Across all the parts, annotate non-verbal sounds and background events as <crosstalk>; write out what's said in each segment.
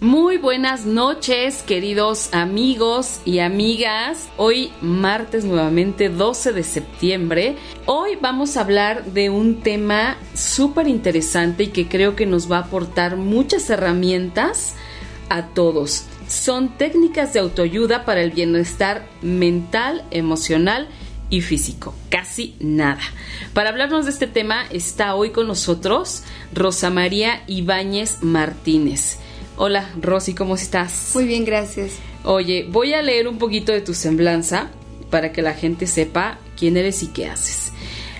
Muy buenas noches, queridos amigos y amigas. Hoy martes nuevamente 12 de septiembre. Hoy vamos a hablar de un tema súper interesante y que creo que nos va a aportar muchas herramientas a todos. Son técnicas de autoayuda para el bienestar mental, emocional y físico. Casi nada. Para hablarnos de este tema está hoy con nosotros Rosa María Ibáñez Martínez. Hola, Rosy, ¿cómo estás? Muy bien, gracias. Oye, voy a leer un poquito de tu semblanza para que la gente sepa quién eres y qué haces.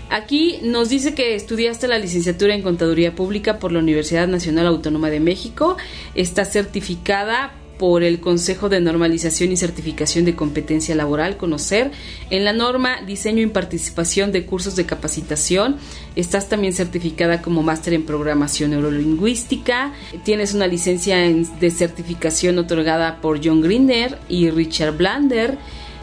Aquí nos dice que estudiaste la licenciatura en Contaduría Pública por la Universidad Nacional Autónoma de México. Está certificada por el Consejo de Normalización y Certificación de Competencia Laboral, conocer. En la norma Diseño y Participación de Cursos de Capacitación, estás también certificada como máster en Programación Neurolingüística. Tienes una licencia de certificación otorgada por John Greener y Richard Blander.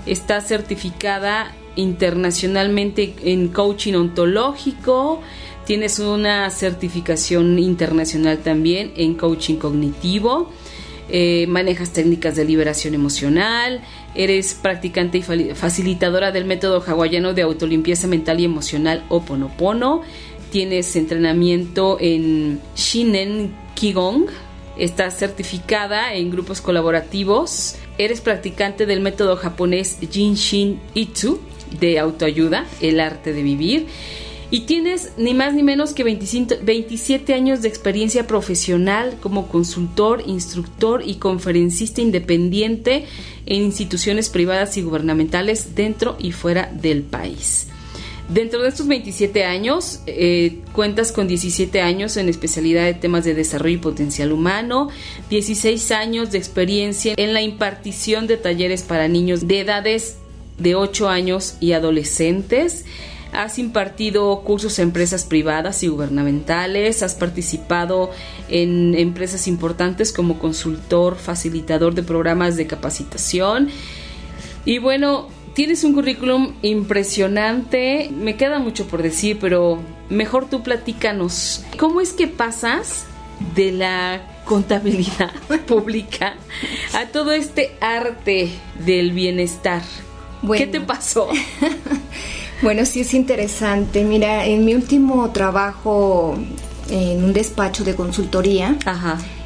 Estás certificada internacionalmente en coaching ontológico. Tienes una certificación internacional también en coaching cognitivo eh, manejas técnicas de liberación emocional, eres practicante y facilitadora del método hawaiano de autolimpieza mental y emocional Oponopono, tienes entrenamiento en Shinen Kigong, estás certificada en grupos colaborativos, eres practicante del método japonés Jinshin Itsu de autoayuda, el arte de vivir y tienes ni más ni menos que 27 años de experiencia profesional como consultor, instructor y conferencista independiente en instituciones privadas y gubernamentales dentro y fuera del país. Dentro de estos 27 años, eh, cuentas con 17 años en especialidad de temas de desarrollo y potencial humano, 16 años de experiencia en la impartición de talleres para niños de edades de 8 años y adolescentes, has impartido cursos a empresas privadas y gubernamentales, has participado en empresas importantes como consultor, facilitador de programas de capacitación. Y bueno, tienes un currículum impresionante. Me queda mucho por decir, pero mejor tú platícanos. ¿Cómo es que pasas de la contabilidad <laughs> pública a todo este arte del bienestar? ¿Qué te pasó? <laughs> Bueno, sí es interesante. Mira, en mi último trabajo en un despacho de consultoría,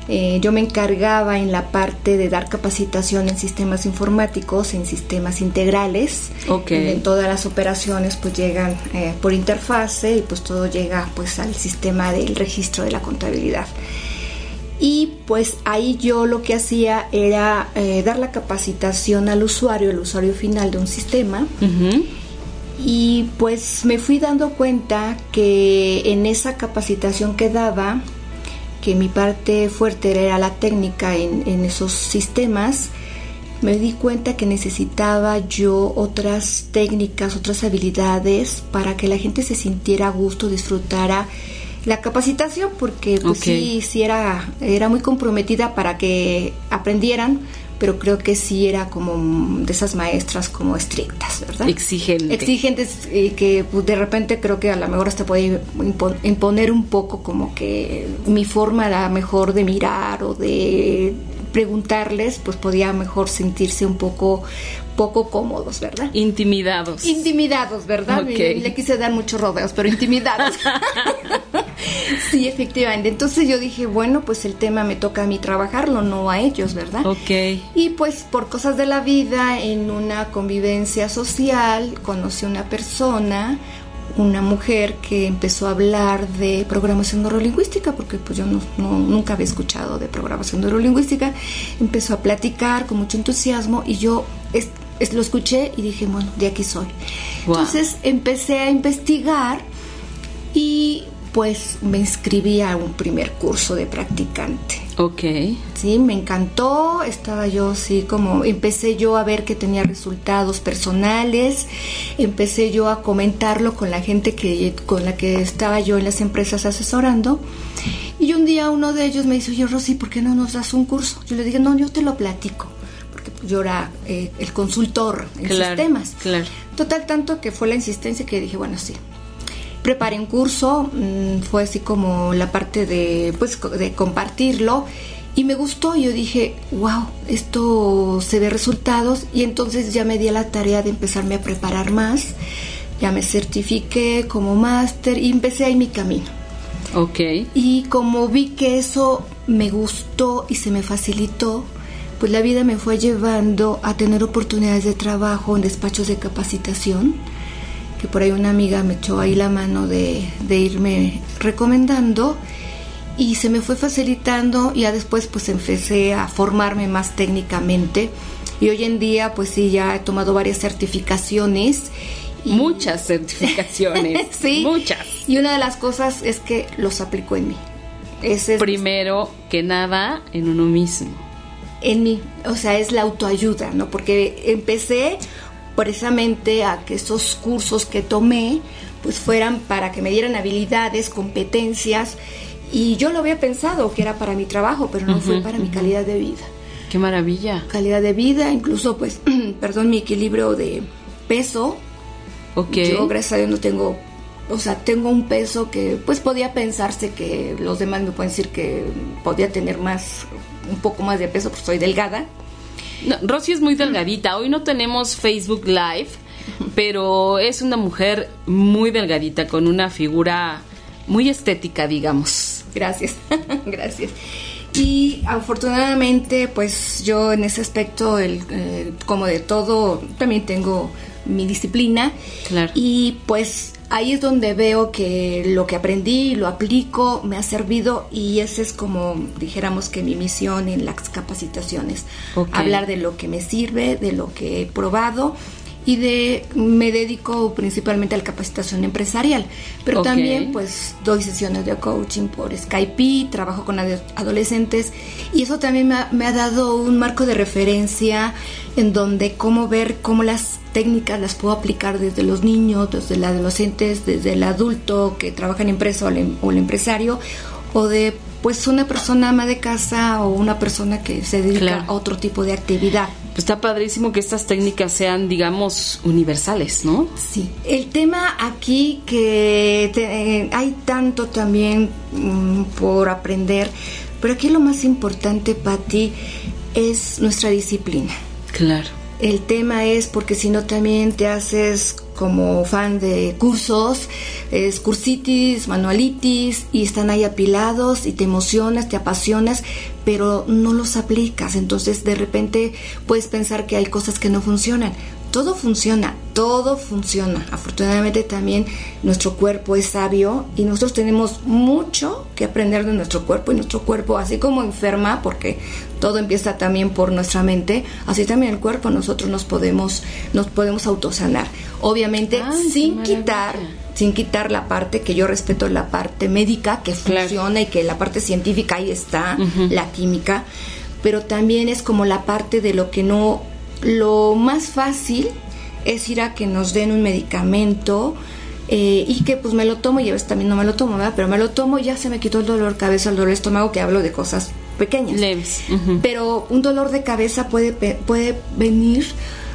eh, yo me encargaba en la parte de dar capacitación en sistemas informáticos, en sistemas integrales. En todas las operaciones pues llegan eh, por interfase y pues todo llega pues al sistema del registro de la contabilidad. Y pues ahí yo lo que hacía era eh, dar la capacitación al usuario, el usuario final de un sistema. Y pues me fui dando cuenta que en esa capacitación que daba, que mi parte fuerte era la técnica en, esos sistemas, me di cuenta que necesitaba yo otras técnicas, otras habilidades para que la gente se sintiera a gusto, disfrutara la capacitación, porque pues sí, sí era, era muy comprometida para que aprendieran, pero creo que sí era como de esas maestras como estrictas, ¿verdad? Exigentes. Exigentes y que pues, de repente creo que a lo mejor hasta puede imponer un poco como que mi forma era mejor de mirar o de preguntarles, pues podía mejor sentirse un poco poco cómodos, ¿verdad? Intimidados. Intimidados, ¿verdad? Le quise dar muchos rodeos, pero intimidados. <laughs> <laughs> sí, efectivamente. Entonces yo dije, bueno, pues el tema me toca a mí trabajarlo, no a ellos, ¿verdad? Ok. Y pues por cosas de la vida, en una convivencia social, conocí una persona, una mujer que empezó a hablar de programación neurolingüística, porque pues yo no, nunca había escuchado de programación neurolingüística, empezó a platicar con mucho entusiasmo y yo lo escuché y dije, bueno, de aquí soy. Entonces empecé a investigar y pues me inscribí a un primer curso de practicante. Ok. Sí, me encantó, estaba yo así como, empecé yo a ver que tenía resultados personales, empecé yo a comentarlo con la gente que, con la que estaba yo en las empresas asesorando. Y un día uno de ellos me dice, oye Rosy, ¿por qué no nos das un curso? Yo le dije, no, yo te lo platico, porque yo era eh, el consultor en sistemas. Claro. Total, tanto que fue la insistencia que dije, bueno, sí, preparé un curso, mm, fue así como la parte de, pues, de compartirlo y me gustó. Yo dije, wow, esto se ve resultados y entonces ya me di a la tarea de empezarme a preparar más. Ya me certifiqué como máster y empecé ahí mi camino. Ok. Y como vi que eso me gustó y se me facilitó, pues la vida me fue llevando a tener oportunidades de trabajo en despachos de capacitación que por ahí una amiga me echó ahí la mano de, irme recomendando y se me fue facilitando y ya después pues empecé a formarme más técnicamente. Y hoy en día pues sí ya he tomado varias certificaciones muchas certificaciones. <laughs> Sí. Muchas. Y una de las cosas es que los aplico en mí. Ese es primero que nada en uno mismo. En mí. O sea es la autoayuda no porque empecé precisamente a que esos cursos que tomé pues fueran para que me dieran habilidades, competencias y yo lo había pensado que era para mi trabajo, pero no fue para mi calidad de vida. Qué maravilla. Calidad de vida, incluso pues, <clears throat> perdón, mi equilibrio de peso. Ok. Yo gracias a Dios no tengo, o sea, tengo un peso que pues podía pensarse que los demás me pueden decir que podía tener más, un poco más de peso, pues soy delgada no, Rosy es muy delgadita. Hoy no tenemos Facebook Live, pero es una mujer muy delgadita, con una figura muy estética, digamos. Gracias, <laughs> gracias. Y afortunadamente, pues yo en ese aspecto, el, eh, como de todo, también tengo mi disciplina. Claro. Y pues ahí es donde veo que lo que aprendí lo aplico, me ha servido y esa es como dijéramos que mi misión en las capacitaciones, hablar de lo que me sirve, de lo que he probado y de me dedico principalmente a la capacitación empresarial, pero también pues doy sesiones de coaching por Skype, trabajo con adolescentes y eso también me ha, me ha dado un marco de referencia en donde cómo ver cómo las técnicas las puedo aplicar desde los niños, desde los adolescentes, desde el adulto que trabaja en empresa o el, o el empresario, o de pues una persona ama de casa o una persona que se dedica a otro tipo de actividad. Está padrísimo que estas técnicas sean, digamos, universales, ¿no? Sí. El tema aquí que eh, hay tanto también mm, por aprender, pero aquí lo más importante, para ti es nuestra disciplina. Claro. El tema es porque si no también te haces como fan de cursos, es cursitis, manualitis y están ahí apilados y te emocionas, te apasionas, pero no los aplicas. Entonces de repente puedes pensar que hay cosas que no funcionan todo funciona, todo funciona. Afortunadamente también nuestro cuerpo es sabio y nosotros tenemos mucho que aprender de nuestro cuerpo y nuestro cuerpo, así como enferma, porque todo empieza también por nuestra mente, así también el cuerpo nosotros nos podemos nos podemos autosanar. Obviamente sin quitar sin quitar la parte que yo respeto la parte médica que funciona y que la parte científica ahí está, la química, pero también es como la parte de lo que no lo más fácil es ir a que nos den un medicamento eh, y que pues me lo tomo y a veces también no me lo tomo, ¿verdad? Pero me lo tomo y ya se me quitó el dolor de cabeza, el dolor de estómago, que hablo de cosas pequeñas. Leves. Pero un dolor de cabeza puede, puede venir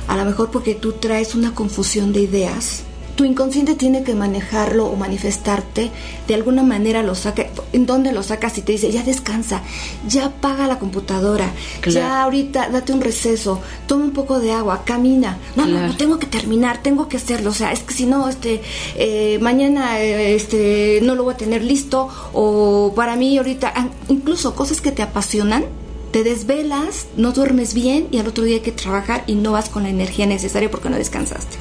a lo mejor porque tú traes una confusión de ideas tu inconsciente tiene que manejarlo o manifestarte, de alguna manera lo saca, ¿en dónde lo sacas? Y te dice, ya descansa, ya apaga la computadora, ya ahorita date un receso, toma un poco de agua, camina. No, no, no, tengo que terminar, tengo que hacerlo, o sea, es que si no, este, eh, mañana, eh, este, no lo voy a tener listo, o para mí ahorita, ah, incluso cosas que te apasionan, te desvelas, no duermes bien y al otro día hay que trabajar y no vas con la energía necesaria porque no descansaste.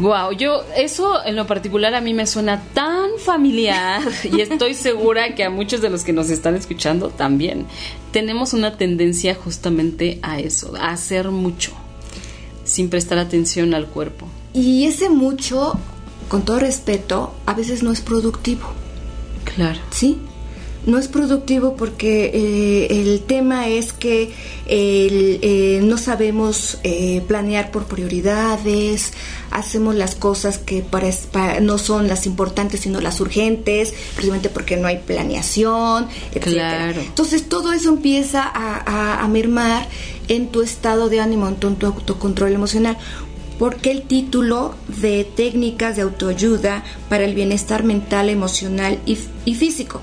Wow, yo eso en lo particular a mí me suena tan familiar <laughs> y estoy segura que a muchos de los que nos están escuchando también tenemos una tendencia justamente a eso, a hacer mucho sin prestar atención al cuerpo. Y ese mucho, con todo respeto, a veces no es productivo. Claro. ¿Sí? No es productivo porque eh, el tema es que eh, no sabemos eh, planear por prioridades, hacemos las cosas que para, no son las importantes sino las urgentes, precisamente porque no hay planeación, etc. Entonces todo eso empieza a, a mermar en tu estado de ánimo, en tu autocontrol emocional porque el título de técnicas de autoayuda para el bienestar mental, emocional y, físico.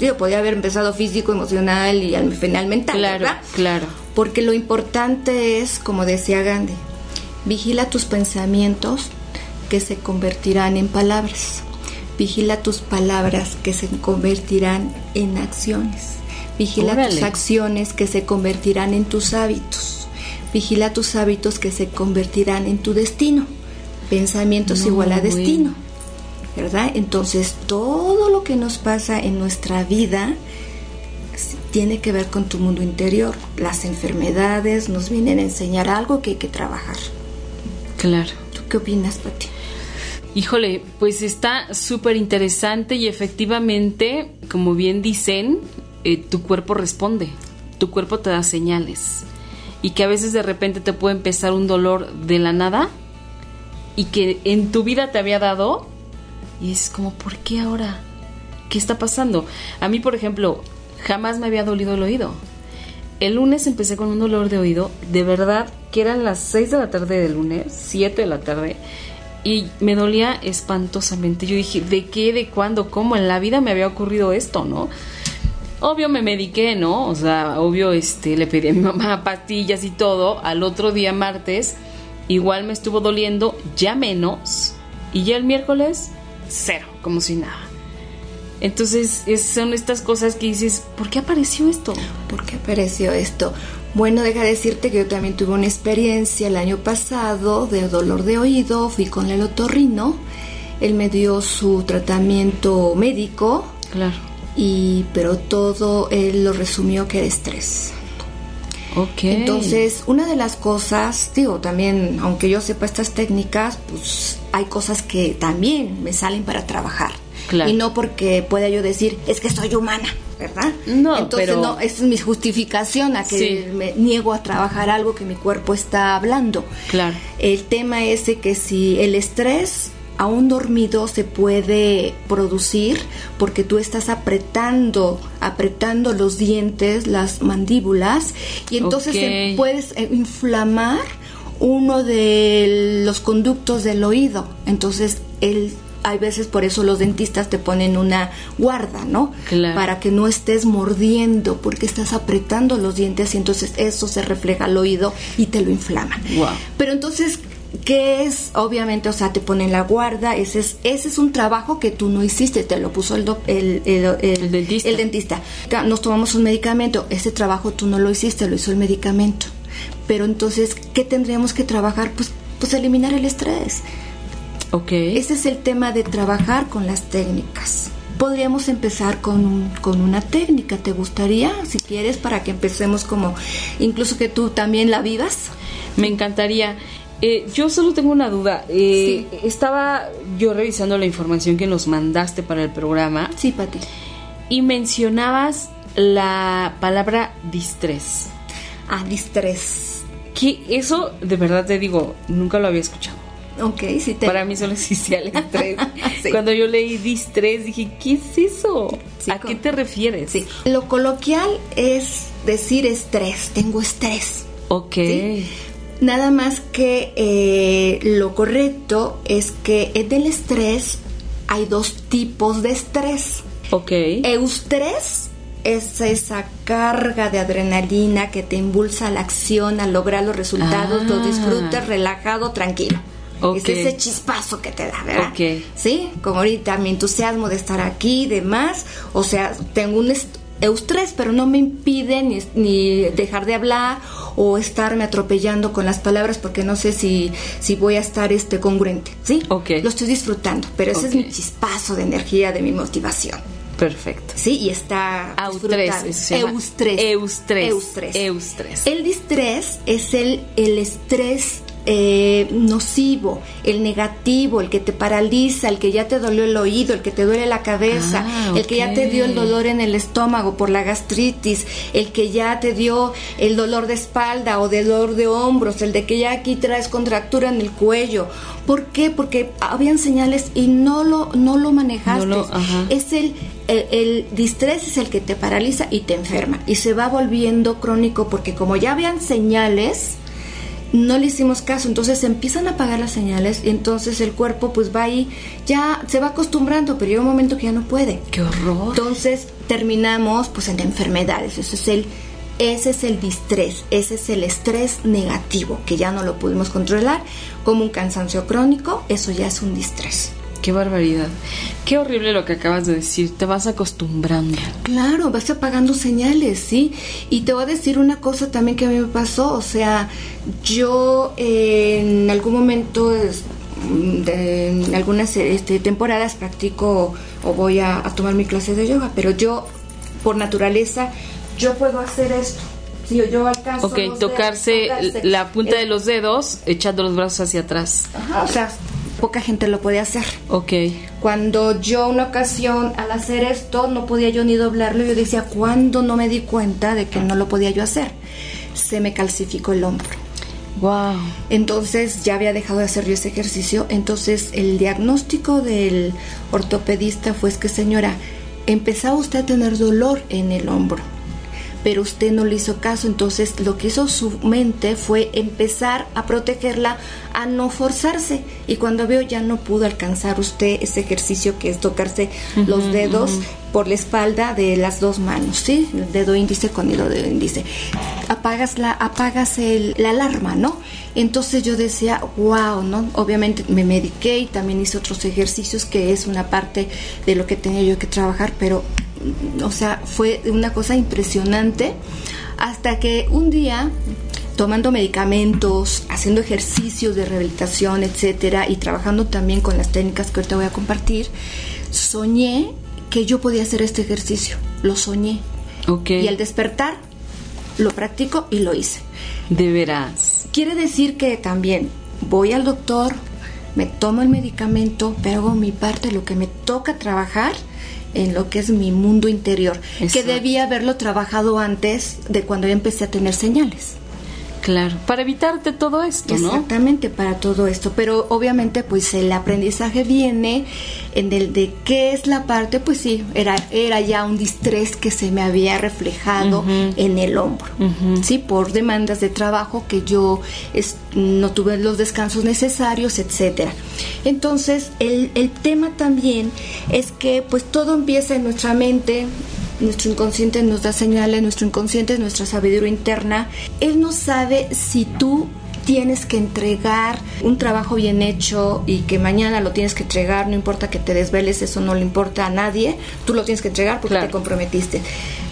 Digo, podría haber empezado físico, emocional y al final mental. Claro, claro. Porque lo importante es, como decía Gandhi, vigila tus pensamientos que se convertirán en palabras. Vigila tus palabras que se convertirán en acciones. Vigila tus acciones que se convertirán en tus hábitos Vigila tus hábitos que se convertirán en tu destino. Pensamientos igual a destino. ¿Verdad? Entonces todo lo que nos pasa en nuestra vida tiene que ver con tu mundo interior. Las enfermedades nos vienen a enseñar algo que hay que trabajar. Claro. ¿Tú qué opinas, Pati? Híjole, pues está súper interesante y efectivamente, como bien dicen, eh, tu cuerpo responde, tu cuerpo te da señales y que a veces de repente te puede empezar un dolor de la nada y que en tu vida te había dado y es como, ¿por qué ahora? ¿Qué está pasando? A mí, por ejemplo, jamás me había dolido el oído. El lunes empecé con un dolor de oído, de verdad que eran las 6 de la tarde del lunes, 7 de la tarde, y me dolía espantosamente. Yo dije, ¿de qué, de cuándo, cómo? En la vida me había ocurrido esto, ¿no? Obvio me mediqué, ¿no? O sea, obvio este, le pedí a mi <laughs> mamá pastillas y todo. Al otro día, martes, igual me estuvo doliendo, ya menos. Y ya el miércoles, cero, como si nada. Entonces, son estas cosas que dices, ¿por qué apareció esto? ¿Por qué apareció esto? Bueno, deja decirte que yo también tuve una experiencia el año pasado de dolor de oído, fui con el otorrino, él me dio su tratamiento médico. Claro y pero todo él lo resumió que era estrés. Ok. Entonces, una de las cosas, digo, también, aunque yo sepa estas técnicas, pues hay cosas que también me salen para trabajar. Claro. Y no porque pueda yo decir, es que soy humana, ¿verdad? No, Entonces, pero... no, esa es mi justificación a que me niego a trabajar algo que mi cuerpo está hablando. Claro. El tema es que si el estrés aún dormido se puede producir porque tú estás apretando, apretando los dientes, las mandíbulas, y entonces puedes eh, inflamar uno de los conductos del oído. Entonces, el hay veces por eso los dentistas te ponen una guarda, ¿no? Para que no estés mordiendo, porque estás apretando los dientes y entonces eso se refleja al oído y te lo inflama. Pero entonces, ¿Qué es? Obviamente, o sea, te ponen la guarda, ese es, ese es un trabajo que tú no hiciste, te lo puso el, el, el, dentista. el dentista. Nos tomamos un medicamento, ese trabajo tú no lo hiciste, lo hizo el medicamento. Pero entonces, ¿qué tendríamos que trabajar? Pues, pues eliminar el estrés. Ok. Ese es el tema de trabajar con las técnicas. Podríamos empezar con, con una técnica, ¿te gustaría? Si quieres, para que empecemos como, incluso que tú también la vivas. Me encantaría. Eh, yo solo tengo una duda. Eh, estaba yo revisando la información que nos mandaste para el programa. Sí, Pati. Y mencionabas la palabra distrés. Ah, distrés. Que eso, de verdad te digo, nunca lo había escuchado. Ok, sí te... Para mí solo existía el estrés. Cuando yo leí distrés dije, ¿qué es eso? ¿A qué te refieres? Sí. Lo coloquial es decir estrés, tengo estrés. Ok. Nada más que eh, lo correcto es que en el estrés hay dos tipos de estrés. Ok. Eustrés es esa carga de adrenalina que te impulsa a la acción, a lograr los resultados, lo ah. disfrutes relajado, tranquilo. Es ese chispazo que te da, ¿verdad? Sí, como ahorita mi entusiasmo de estar aquí y demás. O sea, tengo un eustrés, pero no me impide ni, ni dejar de hablar o estarme atropellando con las palabras porque no sé si, si voy a estar este congruente, ¿sí? Ok. Lo estoy disfrutando, pero ese es mi chispazo de energía, de mi motivación. Perfecto. Sí, y está Eustrés. Eustrés. Eustrés. Eustrés. Eustrés. El distrés es el, el estrés eh, nocivo, el negativo, el que te paraliza, el que ya te dolió el oído, el que te duele la cabeza, Ah, el que ya te dio el dolor en el estómago por la gastritis, el que ya te dio el dolor de espalda o dolor de hombros, el de que ya aquí traes contractura en el cuello. ¿Por qué? Porque habían señales y no lo, no lo manejaste. No lo- es el, el, el distrés es el que te paraliza y te enferma y se va volviendo crónico porque como ya habían señales, no le hicimos caso, entonces se empiezan a apagar las señales y entonces el cuerpo pues va ahí, ya se va acostumbrando, pero llega un momento que ya no puede. Qué horror. Entonces terminamos pues en enfermedades, ese es el ese es el distrés, ese es el estrés negativo que ya no lo pudimos controlar, como un cansancio crónico, eso ya es un distrés. Qué barbaridad. Qué horrible lo que acabas de decir. Te vas acostumbrando. Claro, vas apagando señales, ¿sí? Y te voy a decir una cosa también que a mí me pasó, o sea, yo eh, en algún momento, de- en algunas este, temporadas practico o voy a, a tomar mi clase de yoga, pero yo, por naturaleza, yo puedo hacer esto. Sí, yo alcanzo Ok, dedos, tocarse tocarse. la punta de los dedos, echando los brazos hacia atrás. Ajá, o sea, poca gente lo puede hacer. Ok. Cuando yo una ocasión al hacer esto no podía yo ni doblarlo, yo decía, ¿cuándo no me di cuenta de que no lo podía yo hacer? Se me calcificó el hombro. Wow. Entonces ya había dejado de hacer yo ese ejercicio. Entonces el diagnóstico del ortopedista fue es que señora, empezaba usted a tener dolor en el hombro, pero usted no le hizo caso. Entonces lo que hizo su mente fue empezar a protegerla, a no forzarse. Y cuando veo ya no pudo alcanzar usted ese ejercicio que es tocarse los dedos por la espalda de las dos manos, ¿sí? El dedo índice con el dedo índice. Apagas la, apagas el, la alarma, ¿no? Entonces yo decía, wow, ¿no? Obviamente me mediqué y también hice otros ejercicios que es una parte de lo que tenía yo que trabajar, pero, o sea, fue una cosa impresionante hasta que un día tomando medicamentos, haciendo ejercicios de rehabilitación, etcétera, y trabajando también con las técnicas que ahorita voy a compartir, soñé que yo podía hacer este ejercicio. Lo soñé. Ok. Y al despertar, lo practico y lo hice. De veras. Quiere decir que también voy al doctor, me tomo el medicamento, pero hago mi parte, lo que me toca trabajar en lo que es mi mundo interior, que debía haberlo trabajado antes de cuando ya empecé a tener señales. Claro. Para evitarte todo esto, ¿no? Exactamente para todo esto, pero obviamente pues el aprendizaje viene en el de qué es la parte, pues sí, era era ya un distrés que se me había reflejado en el hombro, sí, por demandas de trabajo que yo es- no tuve los descansos necesarios, etcétera. Entonces el, el tema también es que pues todo empieza en nuestra mente, nuestro inconsciente nos da señales, nuestro inconsciente es nuestra sabiduría interna. Él no sabe si tú tienes que entregar un trabajo bien hecho y que mañana lo tienes que entregar, no importa que te desveles, eso no le importa a nadie, tú lo tienes que entregar porque Claro. te comprometiste.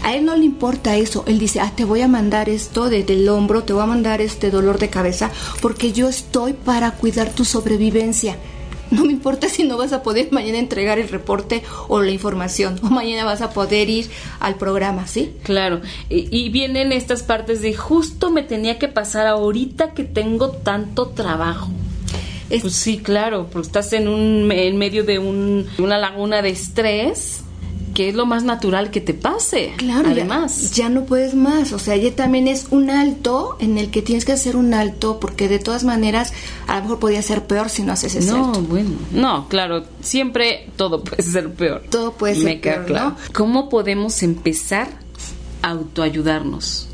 A él no le importa eso, él dice, ah, te voy a mandar esto desde el hombro, te voy a mandar este dolor de cabeza, porque yo estoy para cuidar tu sobrevivencia. No me importa si no vas a poder mañana entregar el reporte o la información, o mañana vas a poder ir al programa, ¿sí? Claro, y, y vienen estas partes de justo me tenía que pasar ahorita que tengo tanto trabajo. Es- Pues sí, claro, porque estás en un en medio de un- una laguna de estrés, que es lo más natural que te pase. Claro, además. Ya, no puedes más. O sea, ya también es un alto en el que tienes que hacer un alto porque de todas maneras a lo mejor podía ser peor si no haces ese no, alto. bueno, no, claro, siempre todo puede ser peor. Todo puede ser Me queda peor, claro. ¿no? ¿Cómo podemos empezar a autoayudarnos?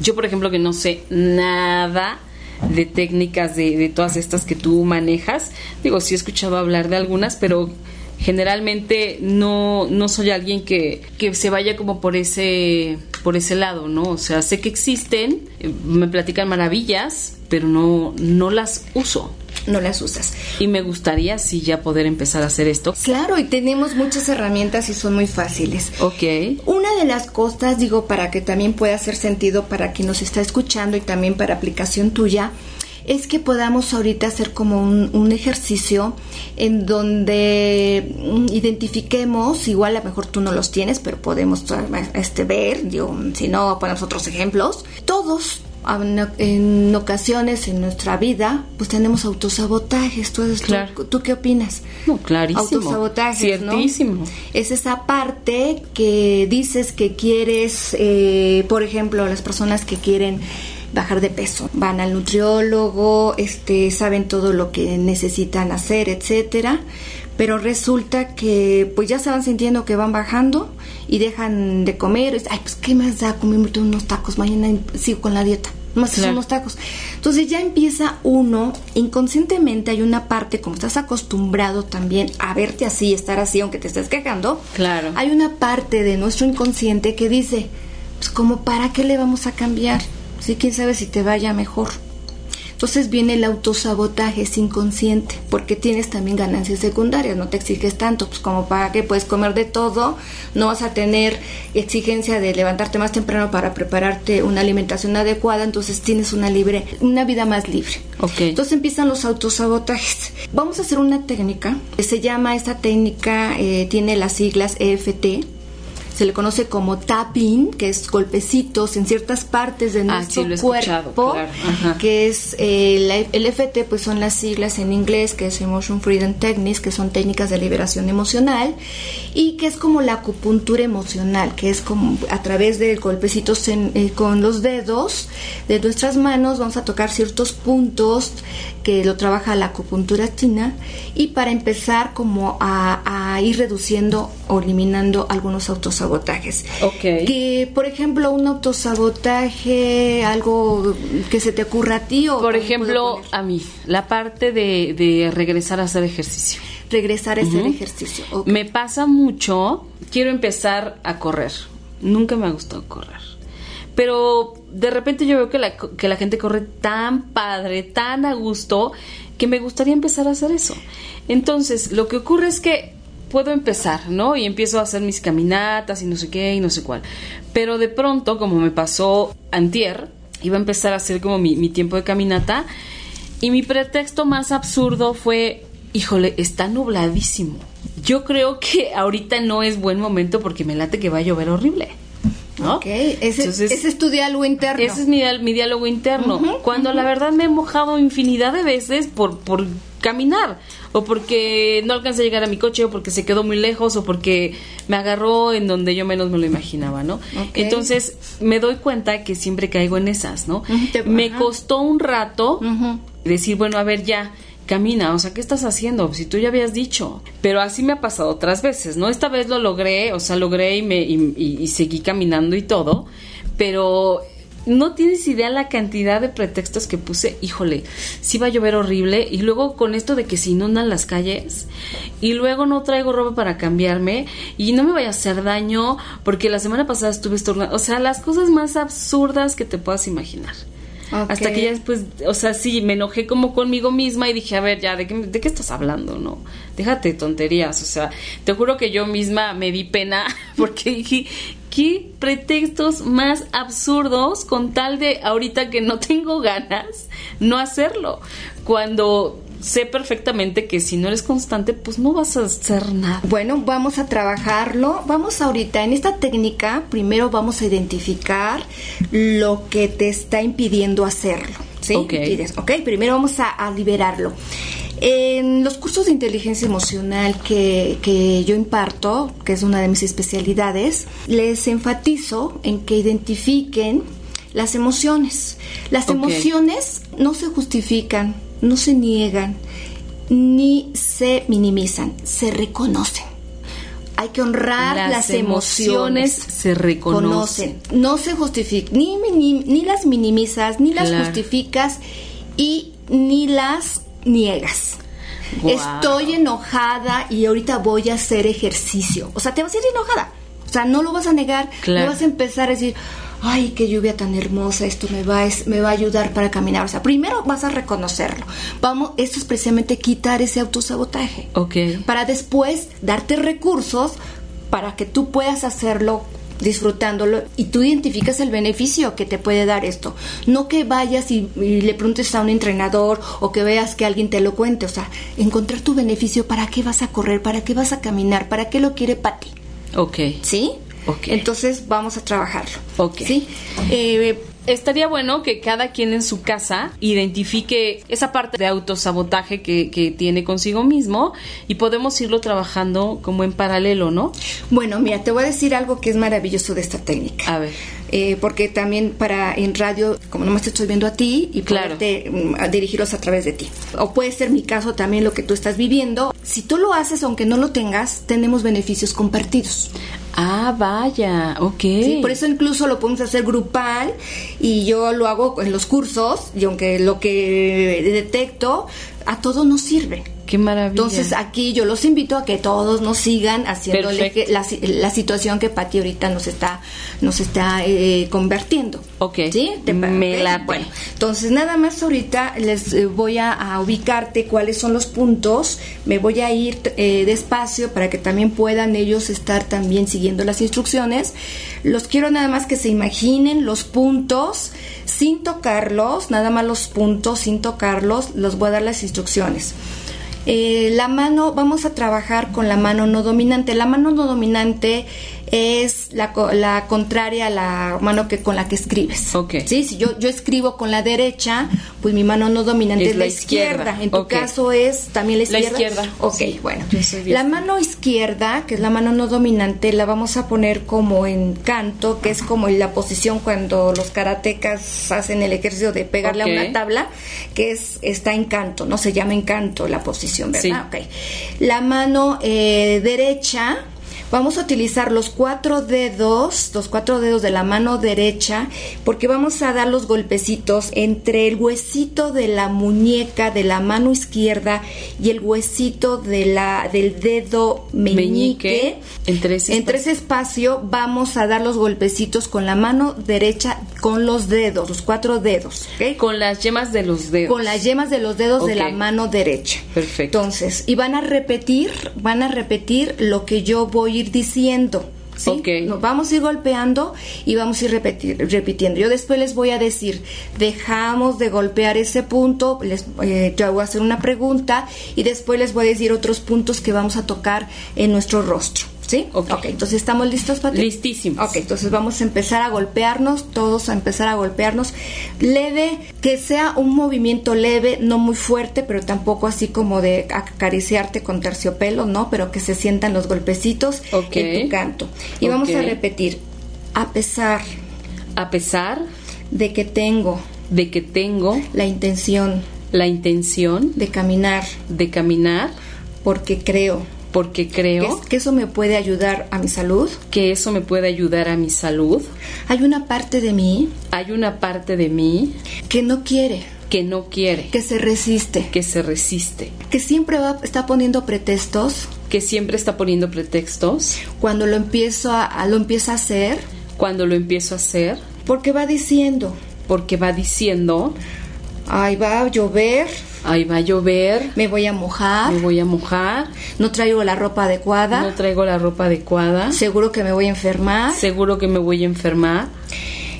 Yo, por ejemplo, que no sé nada de técnicas de, de todas estas que tú manejas, digo, sí he escuchado hablar de algunas, pero generalmente no, no soy alguien que, que se vaya como por ese por ese lado, ¿no? O sea, sé que existen, eh, me platican maravillas, pero no, no las uso no las usas. Y me gustaría sí ya poder empezar a hacer esto. Claro, y tenemos muchas herramientas y son muy fáciles. Ok. Una de las cosas, digo, para que también pueda hacer sentido para quien nos está escuchando y también para aplicación tuya, es que podamos ahorita hacer como un, ejercicio en donde mm, identifiquemos, igual a lo mejor tú no los tienes, pero podemos este, ver, digo, si no ponemos otros ejemplos, todos en ocasiones en nuestra vida, pues tenemos autosabotajes. ¿Tú, ¿tú, qué opinas? No, clarísimo. Autosabotajes, Ciertísimo. Es esa parte que dices que quieres, eh, por ejemplo, las personas que quieren bajar de peso. Van al nutriólogo, este, saben todo lo que necesitan hacer, etcétera, pero resulta que pues ya se van sintiendo que van bajando y dejan de comer, ay, pues qué más da comerme unos tacos, mañana sigo con la dieta. Más son unos tacos. Entonces ya empieza uno, inconscientemente hay una parte, como estás acostumbrado también a verte así, estar así, aunque te estés quejando. Claro. Hay una parte de nuestro inconsciente que dice, pues como para qué le vamos a cambiar Sí, quién sabe si te vaya mejor. Entonces viene el autosabotaje, es inconsciente, porque tienes también ganancias secundarias, no te exiges tanto, pues como para que puedes comer de todo, no vas a tener exigencia de levantarte más temprano para prepararte una alimentación adecuada, entonces tienes una libre, una vida más libre. Okay. Entonces empiezan los autosabotajes. Vamos a hacer una técnica, se llama esta técnica, eh, tiene las siglas EFT, se le conoce como tapping, que es golpecitos en ciertas partes de ah, nuestro cuerpo, que es eh, el FT, pues son las siglas en inglés, que es Emotion Freedom Techniques, que son técnicas de liberación emocional, y que es como la acupuntura emocional, que es como a través de golpecitos eh, con los dedos de nuestras manos, vamos a tocar ciertos puntos que lo trabaja la acupuntura china, y para empezar como a, a ir reduciendo o eliminando algunos autos autosabotajes. Ok. Que, por ejemplo, un autosabotaje, algo que se te ocurra a ti o... Por ejemplo, a mí, la parte de, regresar a hacer ejercicio. Regresar a hacer ejercicio. Me pasa mucho, quiero empezar a correr. Nunca me ha gustado correr. Pero de repente yo veo que la, que la gente corre tan padre, tan a gusto, que me gustaría empezar a hacer eso. Entonces, lo que ocurre es que puedo empezar, ¿no? Y empiezo a hacer mis caminatas y no sé qué y no sé cuál. Pero de pronto, como me pasó antier, iba a empezar a hacer como mi, tiempo de caminata y mi pretexto más absurdo fue, híjole, está nubladísimo. Yo creo que ahorita no es buen momento porque me late que va a llover horrible. ¿No? Ok, ese, es tu diálogo interno. Ese es mi, mi diálogo interno. Cuando la verdad me he mojado infinidad de veces por, por caminar o porque no alcancé a llegar a mi coche o porque se quedó muy lejos o porque me agarró en donde yo menos me lo imaginaba, ¿no? Entonces me doy cuenta que siempre caigo en esas, ¿no? me costó un rato decir, bueno, a ver ya, camina, o sea, ¿qué estás haciendo? Si tú ya habías dicho. Pero así me ha pasado otras veces, ¿no? Esta vez lo logré, o sea, logré y, me, y seguí caminando y todo, pero no tienes idea la cantidad de pretextos que puse, híjole, sí va a llover horrible y luego con esto de que se inundan las calles y luego no traigo ropa para cambiarme y no me vaya a hacer daño porque la semana pasada estuve estornudando, o sea, las cosas más absurdas que te puedas imaginar. Hasta que ya después, o sea, sí, me enojé como conmigo misma y dije, a ver, ya, ¿de qué, ¿de qué estás hablando? No, déjate tonterías, o sea, te juro que yo misma me di pena <laughs> porque dije, ¿qué pretextos más absurdos con tal de ahorita que no tengo ganas no hacerlo? Cuando sé perfectamente que si no eres constante, pues no vas a hacer nada. Bueno, vamos a trabajarlo. Vamos ahorita en esta técnica, primero vamos a identificar lo que te está impidiendo hacerlo. ¿Sí? Ok. ok, primero vamos a, liberarlo. En los cursos de inteligencia emocional que, que, yo imparto, que es una de mis especialidades, les enfatizo en que identifiquen las emociones. Las emociones no se justifican, no se niegan ni se minimizan, se reconocen. Hay que honrar las, emociones, se reconocen. No se justifican, ni, ni, las minimizas, ni las justificas y ni las niegas. Estoy enojada y ahorita voy a hacer ejercicio. O sea, te vas a ir enojada sea, no lo vas a negar, no vas a empezar a decir, ay, qué lluvia tan hermosa, esto me va, me va a ayudar para caminar. O sea, primero vas a reconocerlo. Vamos, esto es precisamente quitar ese autosabotaje. Ok. Para después darte recursos para que tú puedas hacerlo disfrutándolo y tú identificas el beneficio que te puede dar esto. No que vayas y, le preguntes a un entrenador o que veas que alguien te lo cuente, o sea, encontrar tu beneficio, para qué vas a correr, para qué vas a caminar, para qué lo quiere para ti. Ok. ¿Sí? Ok. Entonces vamos a trabajarlo. Ok. ¿Sí? Eh, estaría bueno que cada quien en su casa identifique esa parte de autosabotaje que, que tiene consigo mismo y podemos irlo trabajando como en paralelo, ¿no? Bueno, mira, te voy a decir algo que es maravilloso de esta técnica. A ver. Eh, porque también para en radio, como nomás te estoy viendo a ti y claro. Mm, dirigirlos a través de ti. O puede ser mi caso también lo que tú estás viviendo. Si tú lo haces, aunque no lo tengas, tenemos beneficios compartidos. Ah, vaya, ok. Sí, por eso incluso lo podemos hacer grupal y yo lo hago en los cursos y aunque lo que detecto a todo nos sirve. Qué maravilla. Entonces aquí yo los invito a que todos nos sigan haciendo la, la, situación que Pati ahorita nos está nos está eh, convirtiendo. Ok. ¿Sí? Me la Bueno, entonces nada más ahorita les eh, voy a, ubicarte cuáles son los puntos. Me voy a ir eh, despacio para que también puedan ellos estar también siguiendo las instrucciones. Los quiero nada más que se imaginen los puntos sin tocarlos, nada más los puntos sin tocarlos. Los voy a dar las instrucciones. Eh, la mano, vamos a trabajar con la mano no dominante. La mano no dominante es la, la, contraria a la mano que con la que escribes. Okay. ¿Sí? Si yo, yo escribo con la derecha, pues mi mano no dominante es, la izquierda. En tu caso es también la izquierda. La izquierda. Ok, bueno. La mano izquierda, que es la mano no dominante, la vamos a poner como en canto, que es como en la posición cuando los karatecas hacen el ejercicio de pegarle a una tabla, que es está en canto, no se llama en canto la posición, ¿verdad? Sí. Ok. La mano eh, derecha Vamos a utilizar los cuatro dedos, los cuatro dedos de la mano derecha, porque vamos a dar los golpecitos entre el huesito de la muñeca de la mano izquierda y el huesito de la, del dedo meñique. Entre, ese, entre ese espacio vamos a dar los golpecitos con la mano derecha, con los dedos, los cuatro dedos. Con las yemas de los dedos. Con las yemas de los dedos de la mano derecha. Perfecto. Entonces, y van a repetir, van a repetir lo que yo voy a ir diciendo. ¿sí? Nos vamos a ir golpeando y vamos a ir repitiendo. Yo después les voy a decir, dejamos de golpear ese punto, les, eh, yo voy a hacer una pregunta y después les voy a decir otros puntos que vamos a tocar en nuestro rostro. ¿Sí? ok, entonces estamos listos, para Listísimos. Ok, entonces vamos a empezar a golpearnos, todos a empezar a golpearnos. Leve, que sea un movimiento leve, no muy fuerte, pero tampoco así como de acariciarte con terciopelo, ¿no? Pero que se sientan los golpecitos en tu canto. Y vamos a repetir, a pesar. A pesar. De que tengo. De que tengo. La intención. La intención. De caminar. De caminar. Porque creo porque creo que, eso me puede ayudar a mi salud. Que eso me puede ayudar a mi salud. Hay una parte de mí. Hay una parte de mí. Que no quiere. Que no quiere. Que se resiste. Que se resiste. Que siempre va, está poniendo pretextos. Que siempre está poniendo pretextos. Cuando lo empiezo a, lo empieza a hacer. Cuando lo empiezo a hacer. Porque va diciendo. Porque va diciendo. Ay, va a llover Ahí va a llover. Me voy a mojar. Me voy a mojar. No traigo la ropa adecuada. No traigo la ropa adecuada. Seguro que me voy a enfermar. Seguro que me voy a enfermar.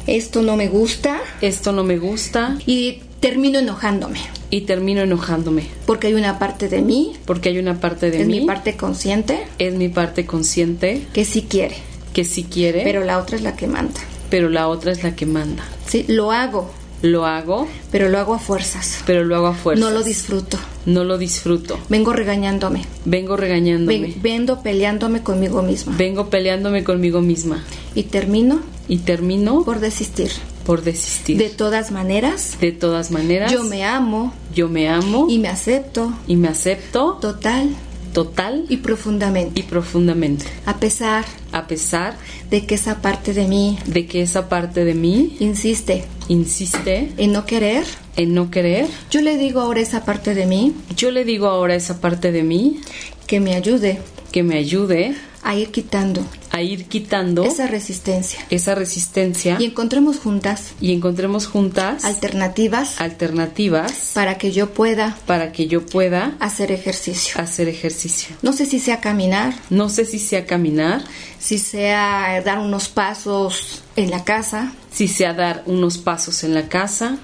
Esto no me gusta. Esto no me gusta. Y termino enojándome. Y termino enojándome. Porque hay una parte de mí. Porque hay una parte de mí. Es mi parte consciente. Es mi parte consciente. Que sí quiere. Que sí quiere. Pero la otra es la que manda. Pero la otra es la que manda. Sí, lo hago lo hago. Pero lo hago a fuerzas. Pero lo hago a fuerzas. No lo disfruto. No lo disfruto. Vengo regañándome. Vengo regañándome. Ven, vengo peleándome conmigo misma. Vengo peleándome conmigo misma. Y termino. Y termino. Por desistir. Por desistir. De todas maneras. De todas maneras. Yo me amo. Yo me amo. Y me acepto. Y me acepto. Total total y profundamente. Y profundamente. A pesar a pesar de que esa parte de mí de que esa parte de mí insiste insiste en no querer, en no querer. Yo le digo ahora esa parte de mí, yo le digo ahora esa parte de mí que me ayude, que me ayude a ir quitando, a ir quitando esa resistencia. Esa resistencia. Y encontremos juntas. Y encontremos juntas alternativas. Alternativas. Para que yo pueda. Para que yo pueda hacer ejercicio. Hacer ejercicio. No sé si sea caminar. No sé si sea caminar. Si sea dar unos pasos en la casa. Si sea dar unos pasos en la casa.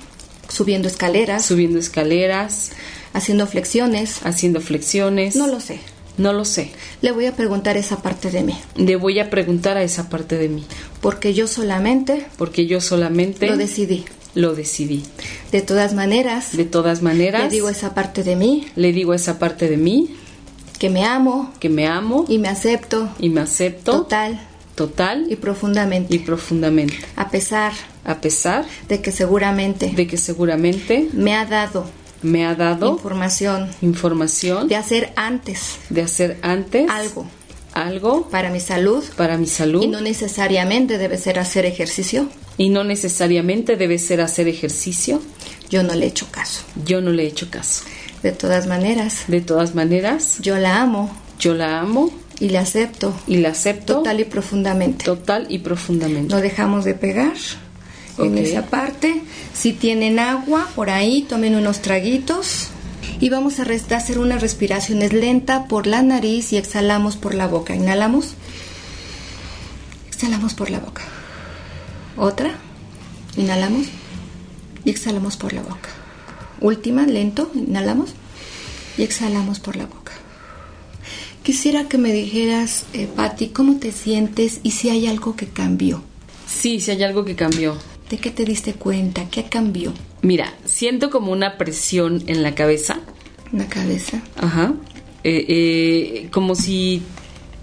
Subiendo escaleras. Subiendo escaleras. Haciendo flexiones. Haciendo flexiones. No lo sé. No lo sé. Le voy a preguntar esa parte de mí. Le voy a preguntar a esa parte de mí. Porque yo solamente. Porque yo solamente. Lo decidí. Lo decidí. De todas maneras. De todas maneras. Le digo esa parte de mí. Le digo esa parte de mí. Que me amo. Que me amo. Y me acepto. Y me acepto. Total. Total. Y profundamente. Y profundamente. A pesar. A pesar. De que seguramente. De que seguramente. Me ha dado me ha dado información. información de hacer antes de hacer antes algo. Algo para mi salud. Para mi salud. Y no necesariamente debe ser hacer ejercicio. Y no necesariamente debe ser hacer ejercicio. Yo no le he hecho caso. Yo no le he hecho caso. De todas maneras de todas maneras yo la amo. yo la amo y la acepto. y la acepto total y profundamente. Total y profundamente. No dejamos de pegar en esa parte. Si tienen agua por ahí, tomen unos traguitos. Y vamos a hacer unas respiraciones lenta por la nariz y exhalamos por la boca. Inhalamos. Exhalamos por la boca. Otra. Inhalamos. Y exhalamos por la boca. Última, lento. Inhalamos. Y exhalamos por la boca. Quisiera que me dijeras, eh, Patti, cómo te sientes y si hay algo que cambió. Sí, si hay algo que cambió. ¿De qué te diste cuenta? ¿Qué cambió? Mira, siento como una presión en la cabeza. ¿En la cabeza? Ajá. Eh, eh, como si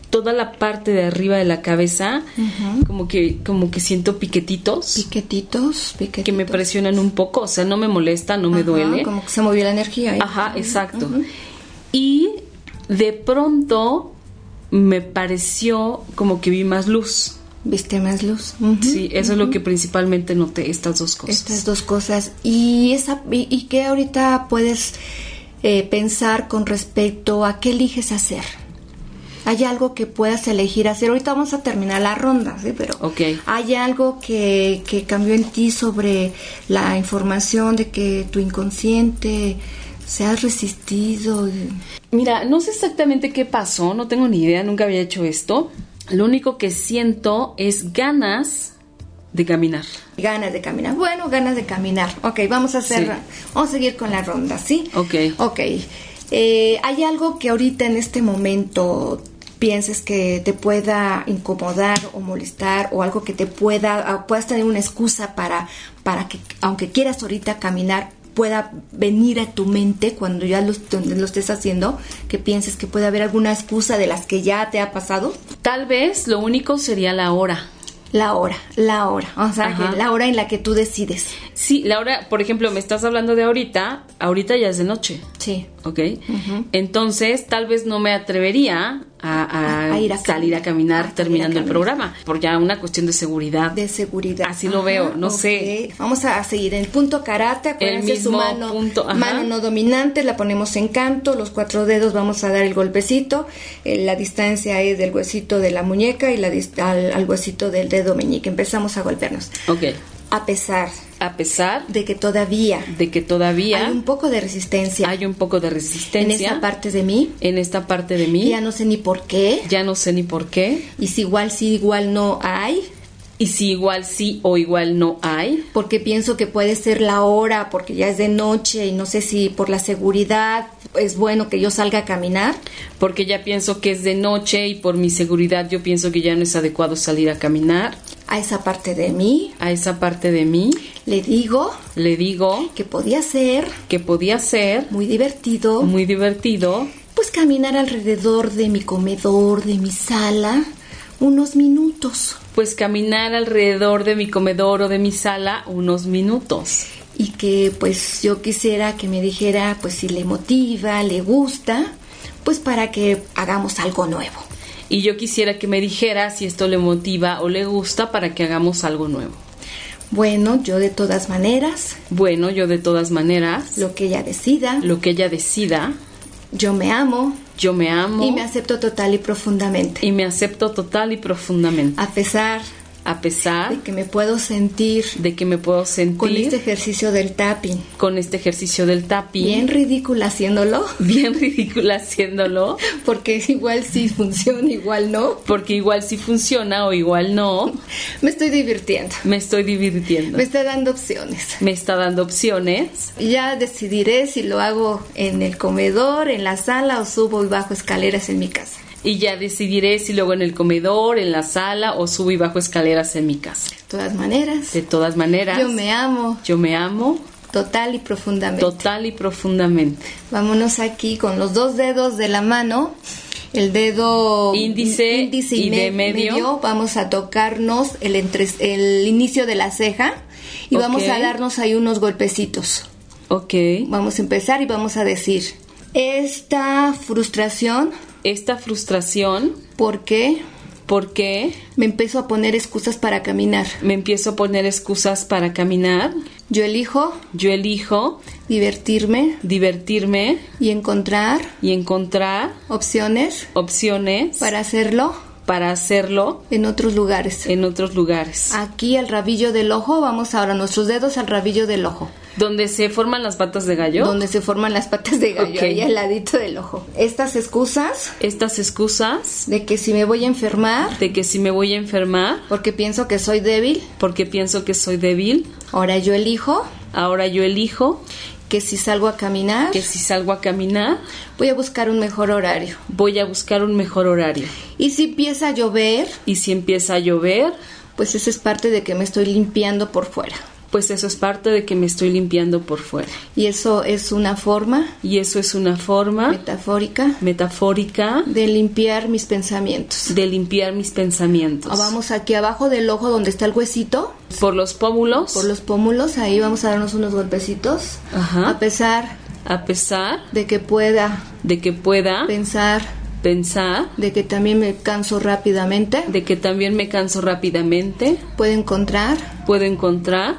toda la parte de arriba de la cabeza, como que como que siento piquetitos. Piquetitos, piquetitos. Que me presionan un poco, o sea, no me molesta, no me duele. Como que se movió la energía. ¿eh? Ajá, exacto. Y de pronto me pareció como que vi más luz. Viste más luz. sí, eso es lo que principalmente noté, estas dos cosas. Estas dos cosas. ¿Y, esa, y, qué ahorita puedes eh, pensar con respecto a qué eliges hacer? ¿Hay algo que puedas elegir hacer? Ahorita vamos a terminar la ronda, ¿sí? Pero okay. ¿hay algo que, que cambió en ti sobre la información de que tu inconsciente se ha resistido? Mira, no sé exactamente qué pasó, no tengo ni idea, nunca había hecho esto lo único que siento es ganas de caminar. Ganas de caminar. Bueno, ganas de caminar. Ok, vamos a hacer, vamos a seguir con la ronda, ¿sí? Ok. Ok. Eh, ¿Hay algo que ahorita en este momento pienses que te pueda incomodar o molestar o algo que te pueda, puedas tener una excusa para, para que, aunque quieras ahorita caminar, pueda venir a tu mente cuando ya lo, lo, estés haciendo, que pienses que puede haber alguna excusa de las que ya te ha pasado? Tal vez lo único sería la hora. La hora, la hora, o sea, la hora en la que tú decides. Sí, la hora, por ejemplo, me estás hablando de ahorita, ahorita ya es de noche. Sí. ¿Ok? Entonces, tal vez no me atrevería a, ir a salir a caminar terminando el programa, por ya una cuestión de seguridad. De seguridad. Así lo veo, no sé. Vamos a seguir en el punto karate, el mismo su mano, punto, mano no dominante, la ponemos en canto, los cuatro dedos vamos a dar el golpecito, eh, la distancia es del huesito de la muñeca y la al, al huesito del dedo meñique. Empezamos a golpearnos. Ok. A pesar a pesar de que todavía de que todavía hay un poco de resistencia hay un poco de resistencia en esta parte de mí en esta parte de mí ya no sé ni por qué. ya no sé ni por qué. Y si igual sí igual no hay. Y si igual sí o igual no hay. Porque pienso que puede ser la hora porque ya es de noche y no sé si por la seguridad es bueno que yo salga a caminar. Porque ya pienso que es de noche y por mi seguridad yo pienso que ya no es adecuado salir a caminar a esa parte de mí. A esa parte de mí. Le digo. Le digo. Que podía ser. Que podía ser. Muy divertido. Muy divertido. Pues caminar alrededor de mi comedor, de mi sala, unos minutos. Pues caminar alrededor de mi comedor o de mi sala unos minutos. Y que pues yo quisiera que me dijera pues si le motiva, le gusta, pues para que hagamos algo nuevo y yo quisiera que me dijera si esto le motiva o le gusta para que hagamos algo nuevo. Bueno, yo de todas maneras. Bueno, yo de todas maneras. Lo que ella decida. Lo que ella decida. Yo me amo. Yo me amo. Y me acepto total y profundamente. Y me acepto total y profundamente. A pesar a pesar de que me puedo sentir de que me puedo sentir con este ejercicio del tapping. con este ejercicio del tapping. Bien ridícula haciéndolo. Bien ridícula haciéndolo. <laughs> Porque igual sí funciona igual no. Porque igual sí funciona o igual no. <laughs> Me estoy divirtiendo. Me estoy divirtiendo. Me está dando opciones. Me está dando opciones. Ya decidiré si lo hago en el comedor en la sala o subo y bajo escaleras en mi casa y ya decidiré si luego en el comedor, en la sala o subo y bajo escaleras en mi casa. De todas maneras. De todas maneras. Yo me amo. Yo me amo. Total y profundamente. Total y profundamente. Vámonos aquí con los dos dedos de la mano. El dedo índice, y, de medio. Vamos a tocarnos el, entre, el inicio de la ceja y vamos a darnos ahí unos golpecitos. Ok. Vamos a empezar y vamos a decir, esta frustración esta frustración. ¿Por qué? Porque me empiezo a poner excusas para caminar. Me empiezo a poner excusas para caminar. Yo elijo. Yo elijo. Divertirme. Divertirme. Y encontrar. Y encontrar. Opciones. Opciones. Para hacerlo. Para hacerlo. En otros lugares. En otros lugares. Aquí al rabillo del ojo. Vamos ahora nuestros dedos al rabillo del ojo. ¿Donde se forman las patas de gallo? Donde se forman las patas de gallo, ahí al ladito del ojo. Estas excusas. Estas excusas. De que si me voy a enfermar. De que si me voy a enfermar. Porque pienso que soy débil. Porque pienso que soy débil. Ahora yo elijo. Ahora yo elijo. Que si salgo a caminar. Que si salgo a caminar. Voy a buscar un mejor horario. Voy a buscar un mejor horario. Y si empieza a llover. Y si empieza a llover. Pues eso es parte de que me estoy limpiando por fuera pues eso es parte de que me estoy limpiando por fuera. Y eso es una forma. Y eso es una forma. Metafórica. Metafórica. De limpiar mis pensamientos. De limpiar mis pensamientos. Ah, vamos aquí abajo del ojo donde está el huesito. Por los pómulos. Por los pómulos, ahí vamos a darnos unos golpecitos. Ajá. A pesar. A pesar. De que pueda. De que pueda. Pensar pensar de que también me canso rápidamente. de que también me canso rápidamente. Puedo encontrar puedo encontrar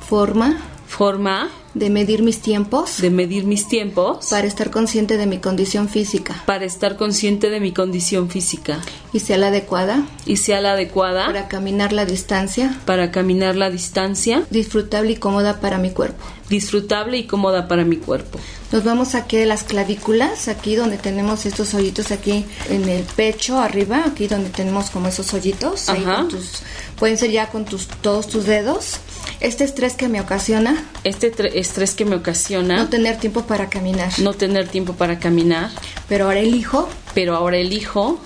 forma forma de medir mis tiempos. de medir mis tiempos para estar consciente de mi condición física. para estar consciente de mi condición física. Y sea la adecuada y sea la adecuada para caminar la distancia. para caminar la distancia. Disfrutable y cómoda para mi cuerpo. Disfrutable y cómoda para mi cuerpo nos vamos aquí de las clavículas, aquí donde tenemos estos hoyitos aquí en el pecho arriba, aquí donde tenemos como esos hoyitos, ahí con tus, pueden ser ya con tus todos tus dedos. Este estrés que me ocasiona. Este estrés que me ocasiona. No tener tiempo para caminar. No tener tiempo para caminar. Pero ahora elijo. Pero ahora elijo.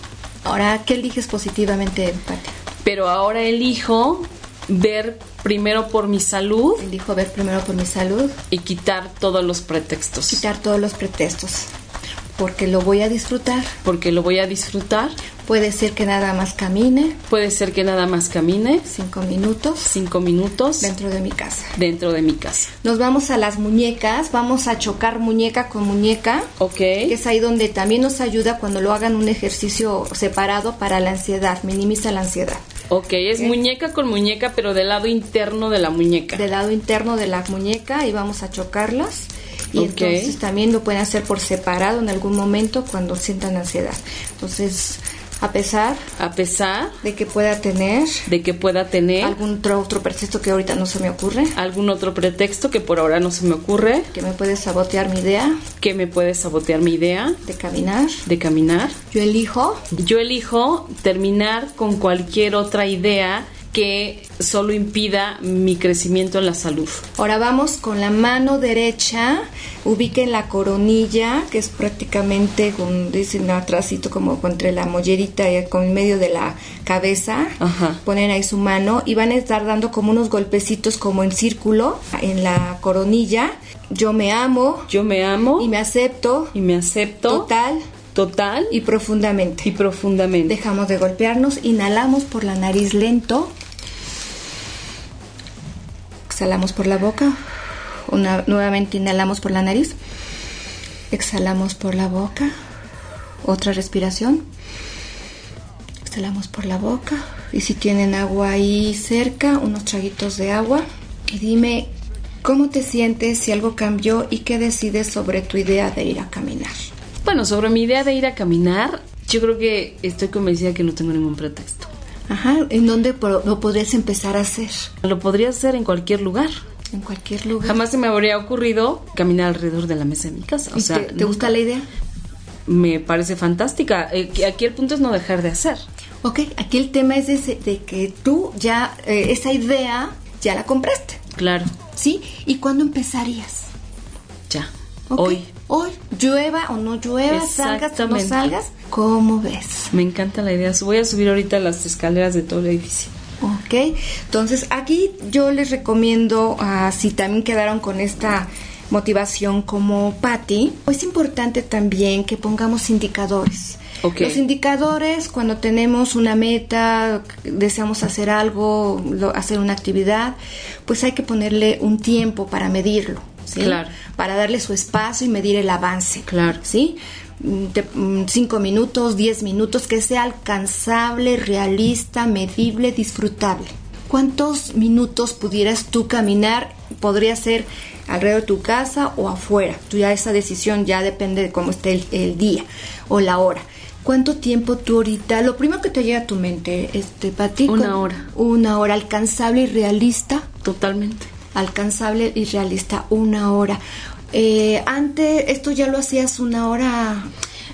Ahora, ¿qué eliges positivamente, Pati? Pero ahora elijo ver primero por mi salud. Elijo ver primero por mi salud. Y quitar todos los pretextos. Quitar todos los pretextos. Porque lo voy a disfrutar. Porque lo voy a disfrutar. Puede ser que nada más camine. Puede ser que nada más camine. Cinco minutos. Cinco minutos. Dentro de mi casa. Dentro de mi casa. Nos vamos a las muñecas. Vamos a chocar muñeca con muñeca. Ok. Que es ahí donde también nos ayuda cuando lo hagan un ejercicio separado para la ansiedad. Minimiza la ansiedad. Ok, es muñeca con muñeca, pero del lado interno de la muñeca. Del lado interno de la muñeca y vamos a chocarlas. Y entonces también lo pueden hacer por separado en algún momento cuando sientan ansiedad. Entonces, a pesar a pesar de que pueda tener de que pueda tener algún otro, otro, pretexto que ahorita no se me ocurre. algún otro pretexto que por ahora no se me ocurre. Que me puede sabotear mi idea. Que me puede sabotear mi idea. De caminar. De caminar. Yo elijo yo elijo terminar con cualquier otra idea que solo impida mi crecimiento en la salud. Ahora vamos con la mano derecha, ubiquen la coronilla, que es prácticamente, con, dicen atrásito como entre la mollerita y con medio de la cabeza. Ponen ahí su mano y van a estar dando como unos golpecitos como en círculo en la coronilla. Yo me amo. Yo me amo. Y me acepto. Y me acepto. Total total y profundamente. Y profundamente. Dejamos de golpearnos, inhalamos por la nariz lento. Exhalamos por la boca. Una, nuevamente inhalamos por la nariz. Exhalamos por la boca. Otra respiración. Exhalamos por la boca. Y si tienen agua ahí cerca, unos traguitos de agua. Y dime cómo te sientes, si algo cambió y qué decides sobre tu idea de ir a caminar. Bueno, sobre mi idea de ir a caminar, yo creo que estoy convencida que no tengo ningún pretexto. Ajá, ¿en dónde lo podrías empezar a hacer? Lo podría hacer en cualquier lugar. En cualquier lugar. Jamás se me habría ocurrido caminar alrededor de la mesa de mi casa. O sea, te, gusta la idea? Me parece fantástica. Eh, aquí el punto es no dejar de hacer. Ok, aquí el tema es de, que tú ya, eh, esa idea, ya la compraste. Claro. ¿Sí? ¿Y cuándo empezarías? Ya. Hoy. Hoy, llueva o no llueva, salgas o no salgas, ¿cómo ves? Me encanta la idea. Voy a subir ahorita las escaleras de todo el edificio. Ok, entonces aquí yo les recomiendo, uh, si también quedaron con esta motivación como Patty, es importante también que pongamos indicadores. Los indicadores, cuando tenemos una meta, deseamos hacer algo, hacer una actividad, pues hay que ponerle un tiempo para medirlo. Claro. Para darle su espacio y medir el avance. Claro. ¿Sí? Mm, cinco minutos, diez minutos, que sea alcanzable, realista, medible, disfrutable. ¿Cuántos minutos pudieras tú caminar? Podría ser alrededor de tu casa o afuera. Tú ya esa decisión ya depende de cómo esté el, día o la hora. ¿Cuánto tiempo tú ahorita? Lo primero que te llega a tu mente, este, Pati. Una hora. Una hora alcanzable y realista. Totalmente alcanzable y realista, una hora. Eh, antes, esto ya lo hacías una hora.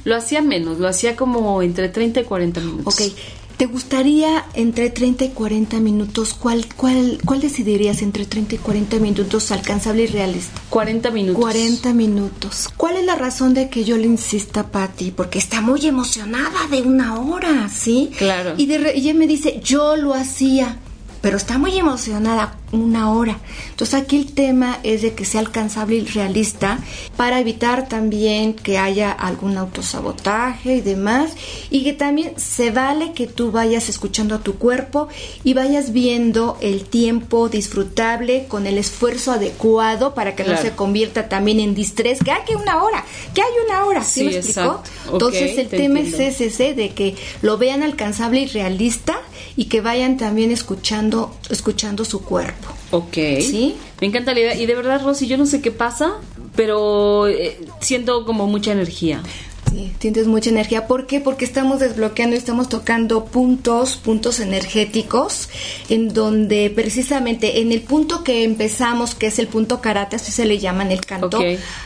Lo hacía menos, lo hacía como entre 30 y 40 minutos. Ok. ¿Te gustaría entre 30 y 40 minutos? ¿Cuál, cuál, cuál decidirías entre 30 y 40 minutos alcanzable y realista? 40 minutos. 40 minutos. ¿Cuál es la razón de que yo le insista, Patti? Porque está muy emocionada de una hora, ¿sí? Claro. Y, de, y ella me dice, yo lo hacía pero está muy emocionada una hora. Entonces aquí el tema es de que sea alcanzable y realista para evitar también que haya algún autosabotaje y demás y que también se vale que tú vayas escuchando a tu cuerpo y vayas viendo el tiempo disfrutable con el esfuerzo adecuado para que no se convierta también en distrés, que hay que una hora, que hay una hora, ¿sí, me explicó? Entonces el tema es ese, de que lo vean alcanzable y realista y que vayan también escuchando, escuchando su cuerpo. Ok. ¿Sí? Me encanta la idea. Y de verdad, Rosy, yo no sé qué pasa, pero eh, siento como mucha energía. Sí, sientes mucha energía. ¿Por qué? Porque estamos desbloqueando, estamos tocando puntos, puntos energéticos, en donde precisamente en el punto que empezamos, que es el punto karate, así se le llama en el canto.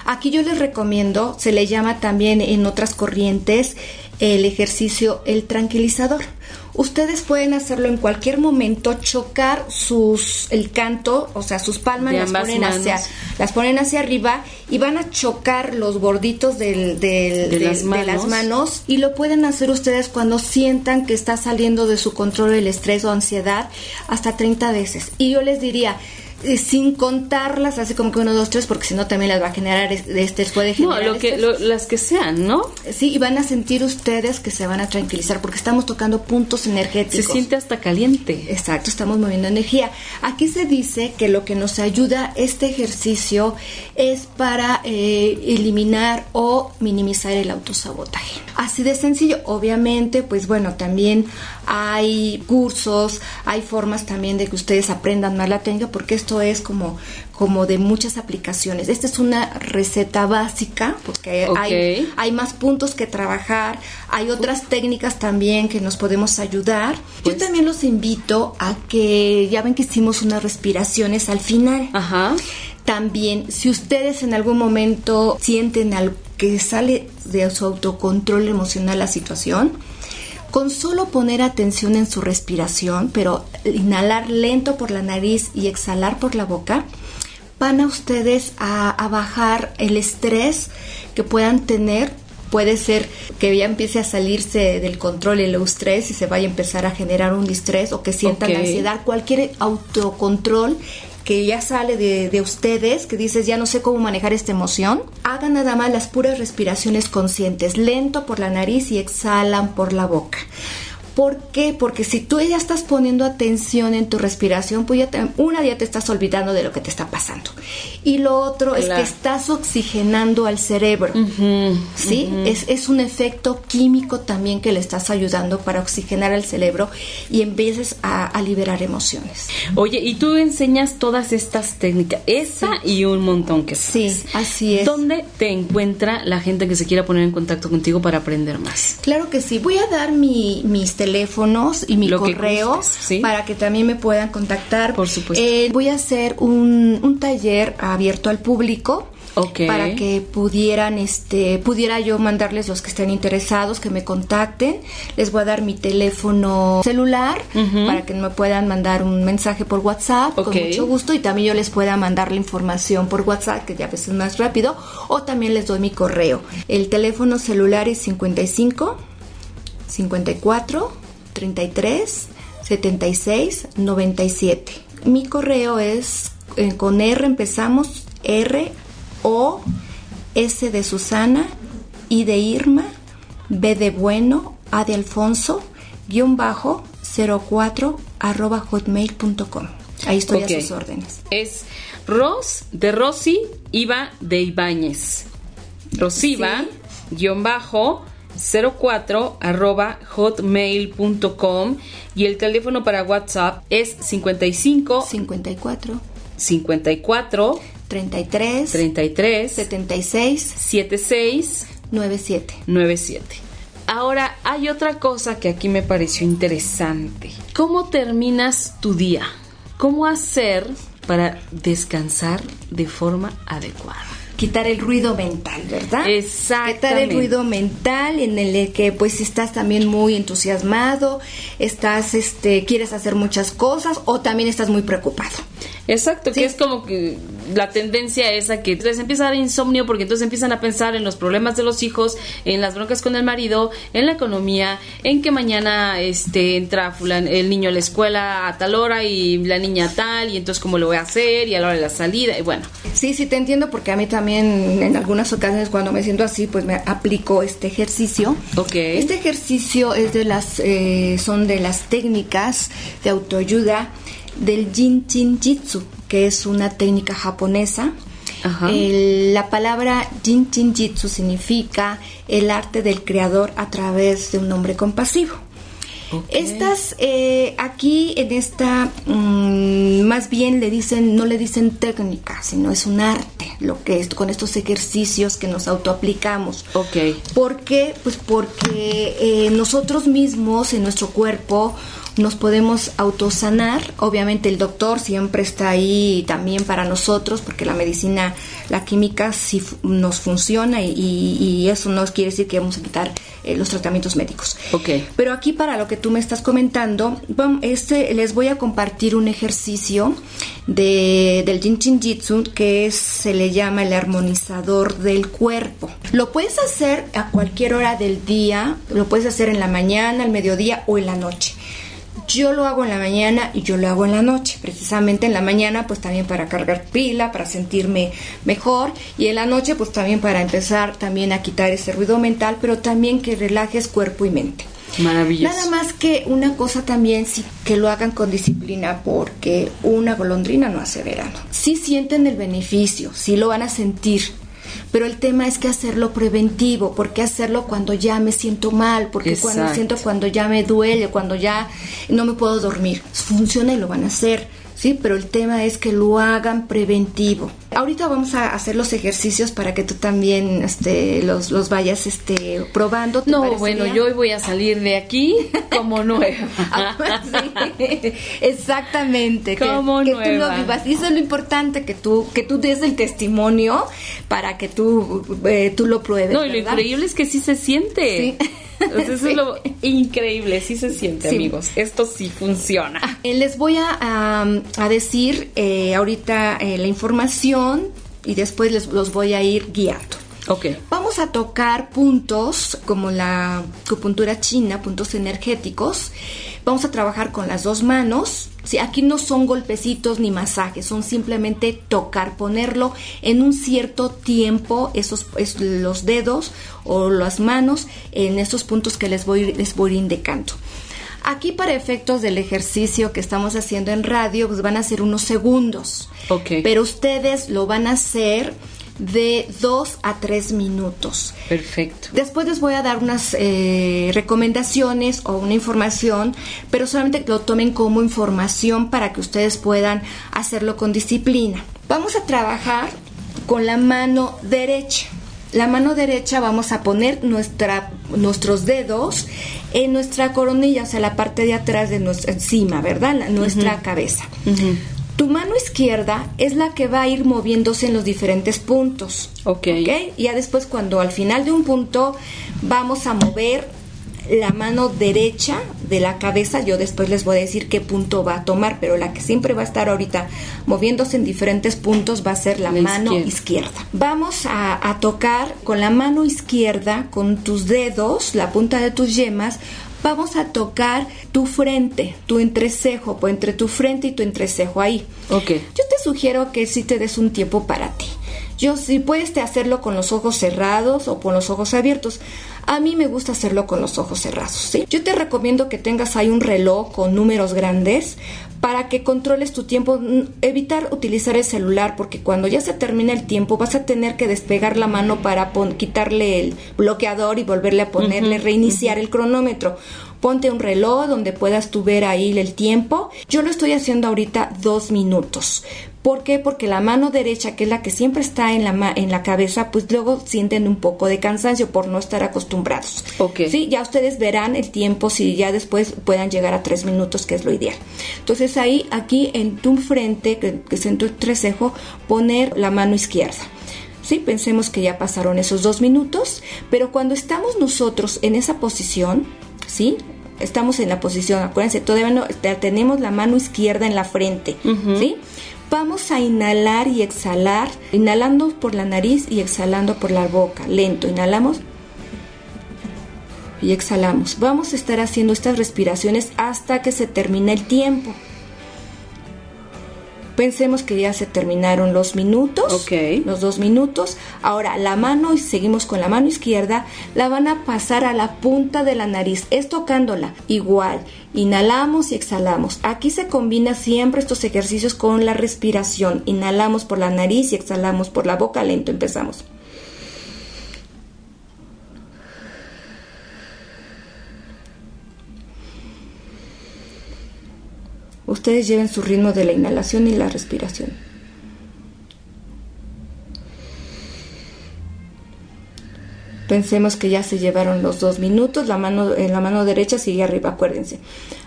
Aquí yo les recomiendo, se le llama también en otras corrientes, el ejercicio el tranquilizador. Ustedes pueden hacerlo en cualquier momento, chocar sus el canto, o sea, sus palmas las ponen hacia las ponen hacia arriba y van a chocar los borditos del, de, las manos y lo pueden hacer ustedes cuando sientan que está saliendo de su control el estrés o ansiedad hasta 30 veces. Y yo les diría, eh, sin contarlas, así como que uno, dos, tres, porque si no también las va a generar, este puede generar. No, lo que, las que sean, ¿no? Sí, y van a sentir ustedes que se van a tranquilizar, porque estamos tocando puntos energéticos. Se siente hasta caliente. Exacto, estamos moviendo energía. Aquí se dice que lo que nos ayuda este ejercicio es para eh, eliminar o minimizar el autosabotaje. Así de sencillo, obviamente, pues bueno, también hay cursos, hay formas también de que ustedes aprendan más la técnica, porque esto es como, como de muchas aplicaciones. Esta es una receta básica porque hay, hay más puntos que trabajar, hay otras técnicas también que nos podemos ayudar. Yo pues también los invito a que, ya ven que hicimos unas respiraciones al final. Ajá. También, si ustedes en algún momento sienten que sale de su autocontrol emocional la situación, con solo poner atención en su respiración, pero inhalar lento por la nariz y exhalar por la boca, van a ustedes a, bajar el estrés que puedan tener. Puede ser que ya empiece a salirse del control el estrés y se vaya a empezar a generar un distrés o que sientan ansiedad, cualquier autocontrol que ya sale de, ustedes, que dices, ya no sé cómo manejar esta emoción, hagan nada más las puras respiraciones conscientes, lento por la nariz y exhalan por la boca. ¿Por qué? Porque si tú ya estás poniendo atención en tu respiración, pues ya te, una día te estás olvidando de lo que te está pasando. Y lo otro es que estás oxigenando al cerebro. ¿Sí? es, es, un efecto químico también que le estás ayudando para oxigenar al cerebro y empieces a, a liberar emociones. Oye, y tú enseñas todas estas técnicas, esa y un montón que sabes. Sí, así es. ¿Dónde te encuentra la gente que se quiera poner en contacto contigo para aprender más? Claro que sí. Voy a dar mi, mis teléfonos y mi correo para que también me puedan contactar. Por supuesto. Eh, voy a hacer un, un taller abierto al público para que pudieran, este, pudiera yo mandarles los que estén interesados, que me contacten. Les voy a dar mi teléfono celular para que me puedan mandar un mensaje por WhatsApp con mucho gusto y también yo les pueda mandar la información por WhatsApp, que ya a veces es más rápido, o también les doy mi correo. El teléfono celular es 55 54 33 76 97. Mi correo es eh, con R empezamos R o S de Susana, I de Irma, B de Bueno, A de Alfonso, guion bajo 04 arroba hotmail.com. Ahí estoy a sus órdenes. Es Ros de Rosy, Iba de Ibáñez. Rosiva, guion bajo 04 arroba hotmail.com y el teléfono para WhatsApp es 55 54 54 33 33 76 76 97 97. Ahora hay otra cosa que aquí me pareció interesante. ¿Cómo terminas tu día? ¿Cómo hacer para descansar de forma adecuada? Quitar el ruido mental, ¿verdad? Exactamente. Quitar el ruido mental en el que pues estás también muy entusiasmado, estás este quieres hacer muchas cosas o también estás muy preocupado. Exacto, que es como que la tendencia es a que les empieza a dar insomnio porque entonces empiezan a pensar en los problemas de los hijos, en las broncas con el marido, en la economía, en que mañana este entra el niño a la escuela a tal hora y la niña tal y entonces cómo lo voy a hacer y a la hora de la salida y bueno. Sí, sí te entiendo porque a mí también en algunas ocasiones cuando me siento así pues me aplico este ejercicio. Ok. Este ejercicio es de las eh, son de las técnicas de autoayuda del Jin Chin Jitsu, que es una técnica japonesa. la palabra Jin Chin Jitsu significa el arte del creador a través de un hombre compasivo. Estas, eh, aquí en esta, mm, más bien le dicen, no le dicen técnica, sino es un arte, lo que es con estos ejercicios que nos autoaplicamos. Ok. ¿Por qué? Pues porque eh, nosotros mismos en nuestro cuerpo nos podemos autosanar. Obviamente el doctor siempre está ahí también para nosotros porque la medicina, la química sí nos funciona y, eso no quiere decir que vamos a quitar eh, los tratamientos médicos. Ok. Pero aquí para lo que tú me estás comentando, este, les voy a compartir un ejercicio de, del Jin Chin Jitsu que se le llama el armonizador del cuerpo. Lo puedes hacer a cualquier hora del día, lo puedes hacer en la mañana, al mediodía o en la noche. Yo lo hago en la mañana y yo lo hago en la noche. Precisamente en la mañana pues también para cargar pila, para sentirme mejor y en la noche pues también para empezar también a quitar ese ruido mental, pero también que relajes cuerpo y mente. Maravilloso. Nada más que una cosa también, sí, que lo hagan con disciplina, porque una golondrina no hace verano. Sí sienten el beneficio, sí lo van a sentir, pero el tema es que hacerlo preventivo, porque hacerlo cuando ya me siento mal, porque cuando siento cuando ya me duele, cuando ya no me puedo dormir. Funciona y lo van a hacer ¿sí? Pero el tema es que lo hagan preventivo. Ahorita vamos a hacer los ejercicios para que tú también este, los, los vayas este, probando. No, bueno, yo hoy voy a salir de aquí como nueva. <laughs> Ah, exactamente. Como que, nueva. tú lo vivas. Y eso es lo importante, que tú, que tú des el testimonio para que tú, eh, tú lo pruebes. No, y lo increíble es que sí se siente. Sí. Eso es lo <laughs> increíble, sí se siente, amigos. Esto sí funciona. Ah, eh, les voy a, a decir eh, ahorita eh, la información y después les, los voy a ir guiando. Ok. Vamos a tocar puntos como la acupuntura china, puntos energéticos. Vamos a trabajar con las dos manos. Sí, aquí no son golpecitos ni masajes, son simplemente tocar, ponerlo en un cierto tiempo, esos los dedos o las manos en esos puntos que les voy, les voy indicando. Aquí para efectos del ejercicio que estamos haciendo en radio, pues van a ser unos segundos. Ok. Pero ustedes lo van a hacer de dos a tres minutos. Perfecto. Después les voy a dar unas eh, recomendaciones o una información, pero solamente lo tomen como información para que ustedes puedan hacerlo con disciplina. Vamos a trabajar con la mano derecha. La mano derecha vamos a poner nuestra, nuestros dedos en nuestra coronilla, o sea, la parte de atrás de nuestra, encima, ¿verdad? nuestra cabeza. Tu mano izquierda es la que va a ir moviéndose en los diferentes puntos. Ok. Y ya después cuando al final de un punto vamos a mover la mano derecha de la cabeza, yo después les voy a decir qué punto va a tomar, pero la que siempre va a estar ahorita moviéndose en diferentes puntos va a ser la, mano izquierda. Vamos a, a tocar con la mano izquierda, con tus dedos, la punta de tus yemas, vamos a tocar tu frente, tu entrecejo, pues entre tu frente y tu entrecejo ahí. Ok. Yo te sugiero que sí te des un tiempo para ti. Yo si puedes hacerlo con los ojos cerrados o con los ojos abiertos. A mí me gusta hacerlo con los ojos cerrados, ¿sí? Yo te recomiendo que tengas ahí un reloj con números grandes para que controles tu tiempo, evitar utilizar el celular porque cuando ya se termina el tiempo vas a tener que despegar la mano para quitarle el bloqueador y volverle a ponerle, reiniciar el cronómetro. Ponte un reloj donde puedas tú ver ahí el tiempo. Yo lo estoy haciendo ahorita dos minutos. ¿Por qué? Porque la mano derecha, que es la que siempre está en la, en la cabeza, pues luego sienten un poco de cansancio por no estar acostumbrados. Ok. Sí, ya ustedes verán el tiempo si ya después puedan llegar a tres minutos, que es lo ideal. Entonces ahí, aquí en tu frente, que, es en tu trecejo, poner la mano izquierda. Sí, pensemos que ya pasaron esos dos minutos, pero cuando estamos nosotros en esa posición, ¿sí? Estamos en la posición, acuérdense, todavía no, tenemos la mano izquierda en la frente, ¿sí? Vamos a inhalar y exhalar, inhalando por la nariz y exhalando por la boca. Lento, inhalamos y exhalamos. Vamos a estar haciendo estas respiraciones hasta que se termine el tiempo. Pensemos que ya se terminaron los minutos, los dos minutos. Ahora la mano, y seguimos con la mano izquierda, la van a pasar a la punta de la nariz, es tocándola. Igual, inhalamos y exhalamos. Aquí se combina siempre estos ejercicios con la respiración. Inhalamos por la nariz y exhalamos por la boca, lento empezamos. Ustedes lleven su ritmo de la inhalación y la respiración. Pensemos que ya se llevaron los dos minutos, la mano, en la mano derecha sigue arriba, acuérdense.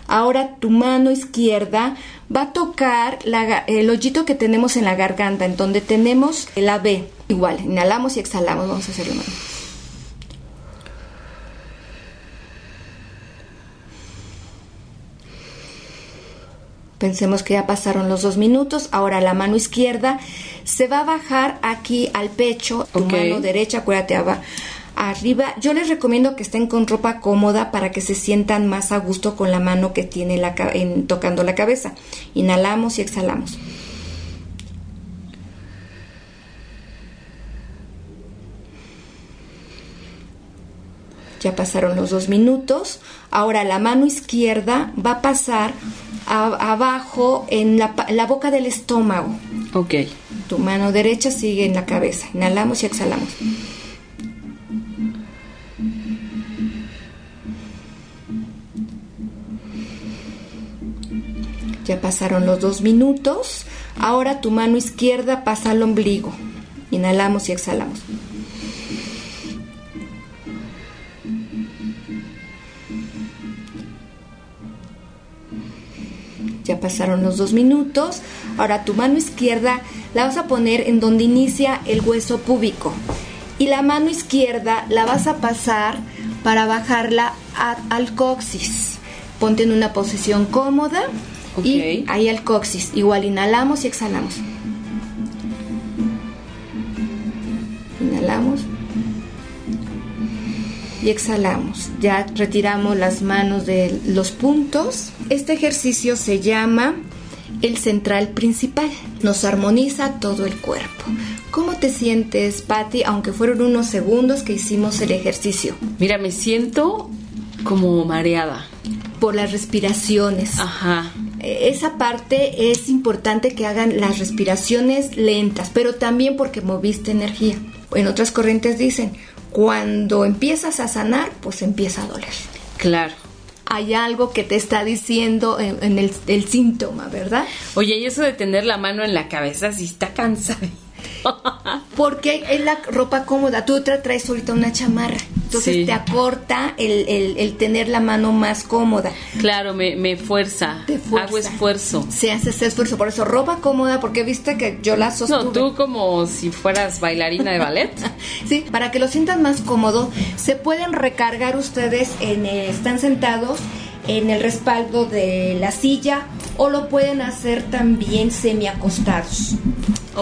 Ahora tu mano izquierda va a tocar el hoyito que tenemos en la garganta, en donde tenemos la B. Igual, inhalamos y exhalamos, vamos a hacerlo. Pensemos que ya pasaron los dos minutos. Ahora la mano izquierda se va a bajar aquí al pecho. Tu mano derecha, acuérdate, arriba. Yo les recomiendo que estén con ropa cómoda para que se sientan más a gusto con la mano que tiene la, en, tocando la cabeza. Inhalamos y exhalamos. Ya pasaron los dos minutos. Ahora la mano izquierda va a pasar abajo en la, la, boca del estómago. Ok. Tu mano derecha sigue en la cabeza. Inhalamos y exhalamos. Ya pasaron los dos minutos. Ahora tu mano izquierda pasa al ombligo. Inhalamos y exhalamos. Ya pasaron los dos minutos. Ahora tu mano izquierda la vas a poner en donde inicia el hueso púbico. Y la mano izquierda la vas a pasar para bajarla al coxis. Ponte en una posición cómoda y ahí al coxis. Igual inhalamos y exhalamos. Inhalamos y exhalamos. Ya retiramos las manos de los puntos. Este ejercicio se llama el central principal. Nos armoniza todo el cuerpo. ¿Cómo te sientes, Patti, aunque fueron unos segundos que hicimos el ejercicio? Mira, me siento como mareada. por las respiraciones. Ajá. Esa parte es importante que hagan las respiraciones lentas, pero también porque moviste energía. En otras corrientes dicen, cuando empiezas a sanar, pues empieza a doler. Claro. Hay algo que te está diciendo en, el, el, síntoma, ¿verdad? Oye, y eso de tener la mano en la cabeza, si está cansada. <laughs> Porque es la ropa cómoda. Tú te traes ahorita una chamarra. Entonces te acorta el, tener la mano más cómoda. Claro, me, fuerza. Hago esfuerzo. Se hace ese esfuerzo. Por eso, ropa cómoda, porque viste que yo la sostuve. No, tú como si fueras bailarina de ballet. <laughs> sí, para que lo sientan más cómodo, se pueden recargar ustedes en. están sentados en el respaldo de la silla o lo pueden hacer también semi acostados.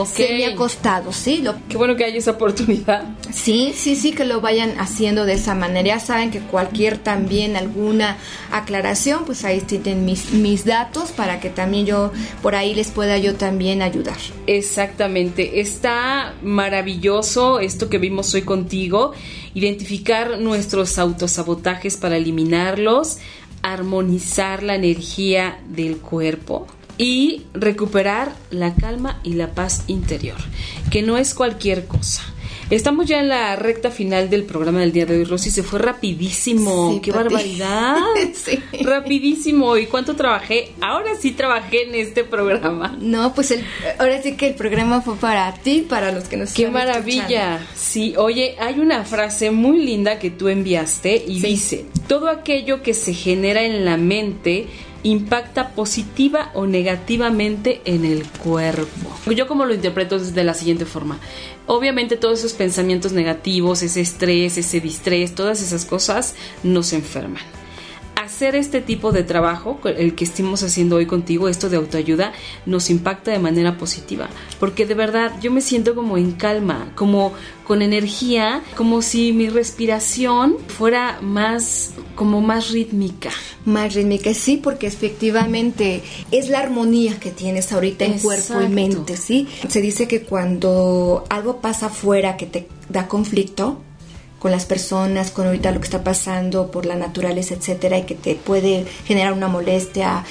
Semi acostados, ¿sí? Lo... Qué bueno que haya esa oportunidad. Sí, sí, sí, que lo vayan haciendo de esa manera. Ya saben que cualquier también alguna aclaración, pues ahí tienen mis, mis datos para que también yo por ahí les pueda yo también ayudar. Exactamente. Está maravilloso esto que vimos hoy contigo. Identificar nuestros autosabotajes para eliminarlos armonizar la energía del cuerpo y recuperar la calma y la paz interior, que no es cualquier cosa. Estamos ya en la recta final del programa del día de hoy, Rosy. Se fue rapidísimo. ¡Qué barbaridad! <laughs> sí. Rapidísimo. ¿Y cuánto trabajé? Ahora sí trabajé en este programa. No, pues el, ahora sí que el programa fue para ti, para los que nos ¡Qué maravilla! Sí, oye, hay una frase muy linda que tú enviaste y dice, todo aquello que se genera en la mente impacta positiva o negativamente en el cuerpo. Yo como lo interpreto de la siguiente forma. Obviamente todos esos pensamientos negativos, ese estrés, ese distrés, todas esas cosas nos enferman hacer este tipo de trabajo, el que estamos haciendo hoy contigo, esto de autoayuda, nos impacta de manera positiva. Porque de verdad yo me siento como en calma, como con energía, como si mi respiración fuera más, como más rítmica. Más rítmica, sí, porque efectivamente es la armonía que tienes ahorita en cuerpo y mente, ¿sí? Se dice que cuando algo pasa afuera que te da conflicto, con las personas, con ahorita lo que está pasando por la naturaleza, etcétera, y que te puede generar una molestia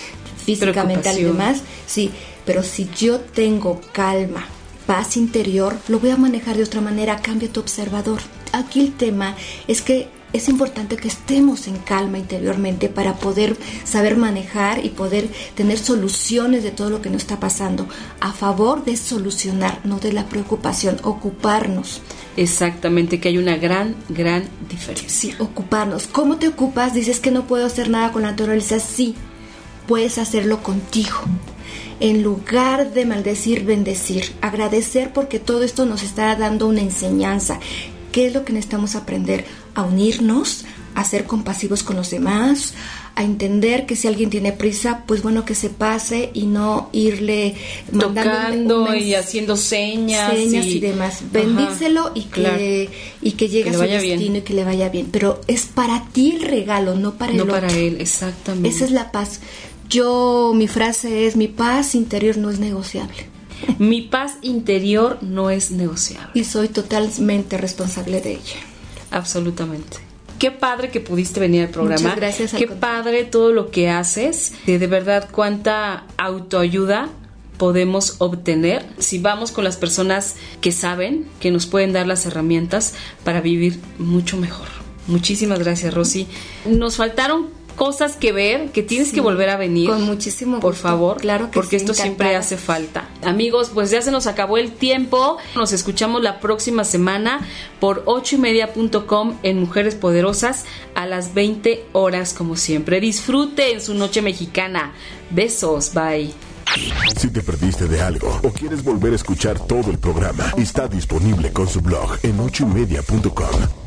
física, mental y demás. Sí, pero si yo tengo calma, paz interior, lo voy a manejar de otra manera, cambia tu observador. Aquí el tema es que es importante que estemos en calma interiormente para poder saber manejar y poder tener soluciones de todo lo que nos está pasando, a favor de solucionar, no de la preocupación, ocuparnos. Exactamente, que hay una gran, gran diferencia. ocuparnos. ¿Cómo te ocupas? Dices que no puedo hacer nada con la naturaleza. Sí, puedes hacerlo contigo en lugar de maldecir, bendecir, agradecer porque todo esto nos está dando una enseñanza. ¿Qué es lo que necesitamos aprender? A unirnos, a ser compasivos con los demás, a entender que si alguien tiene prisa, pues bueno que se pase y no irle tocando y haciendo señas, y, demás. Bendícelo y que y que llegue a su destino y que le vaya bien. Pero es para ti el regalo, no para no el para él, exactamente. Esa es la paz. Yo mi frase es mi paz interior no es negociable. <laughs> Mi paz interior no es negociable. Y soy totalmente responsable de ella. Absolutamente. Qué padre que pudiste venir al programa. Muchas gracias. Qué padre todo lo que haces. De, de verdad, cuánta autoayuda podemos obtener si vamos con las personas que saben, que nos pueden dar las herramientas para vivir mucho mejor. Muchísimas gracias, Rosy. Nos faltaron cosas que ver, que tienes que volver a venir. Con muchísimo Por favor, claro que porque esto siempre hace falta. Amigos, pues ya se nos acabó el tiempo. Nos escuchamos la próxima semana por ocho y media.com en Mujeres Poderosas a las 20 horas, como siempre. Disfruten su noche mexicana. Besos, bye. Si te perdiste de algo o quieres volver a escuchar todo el programa, está disponible con su blog en ochoymedia.com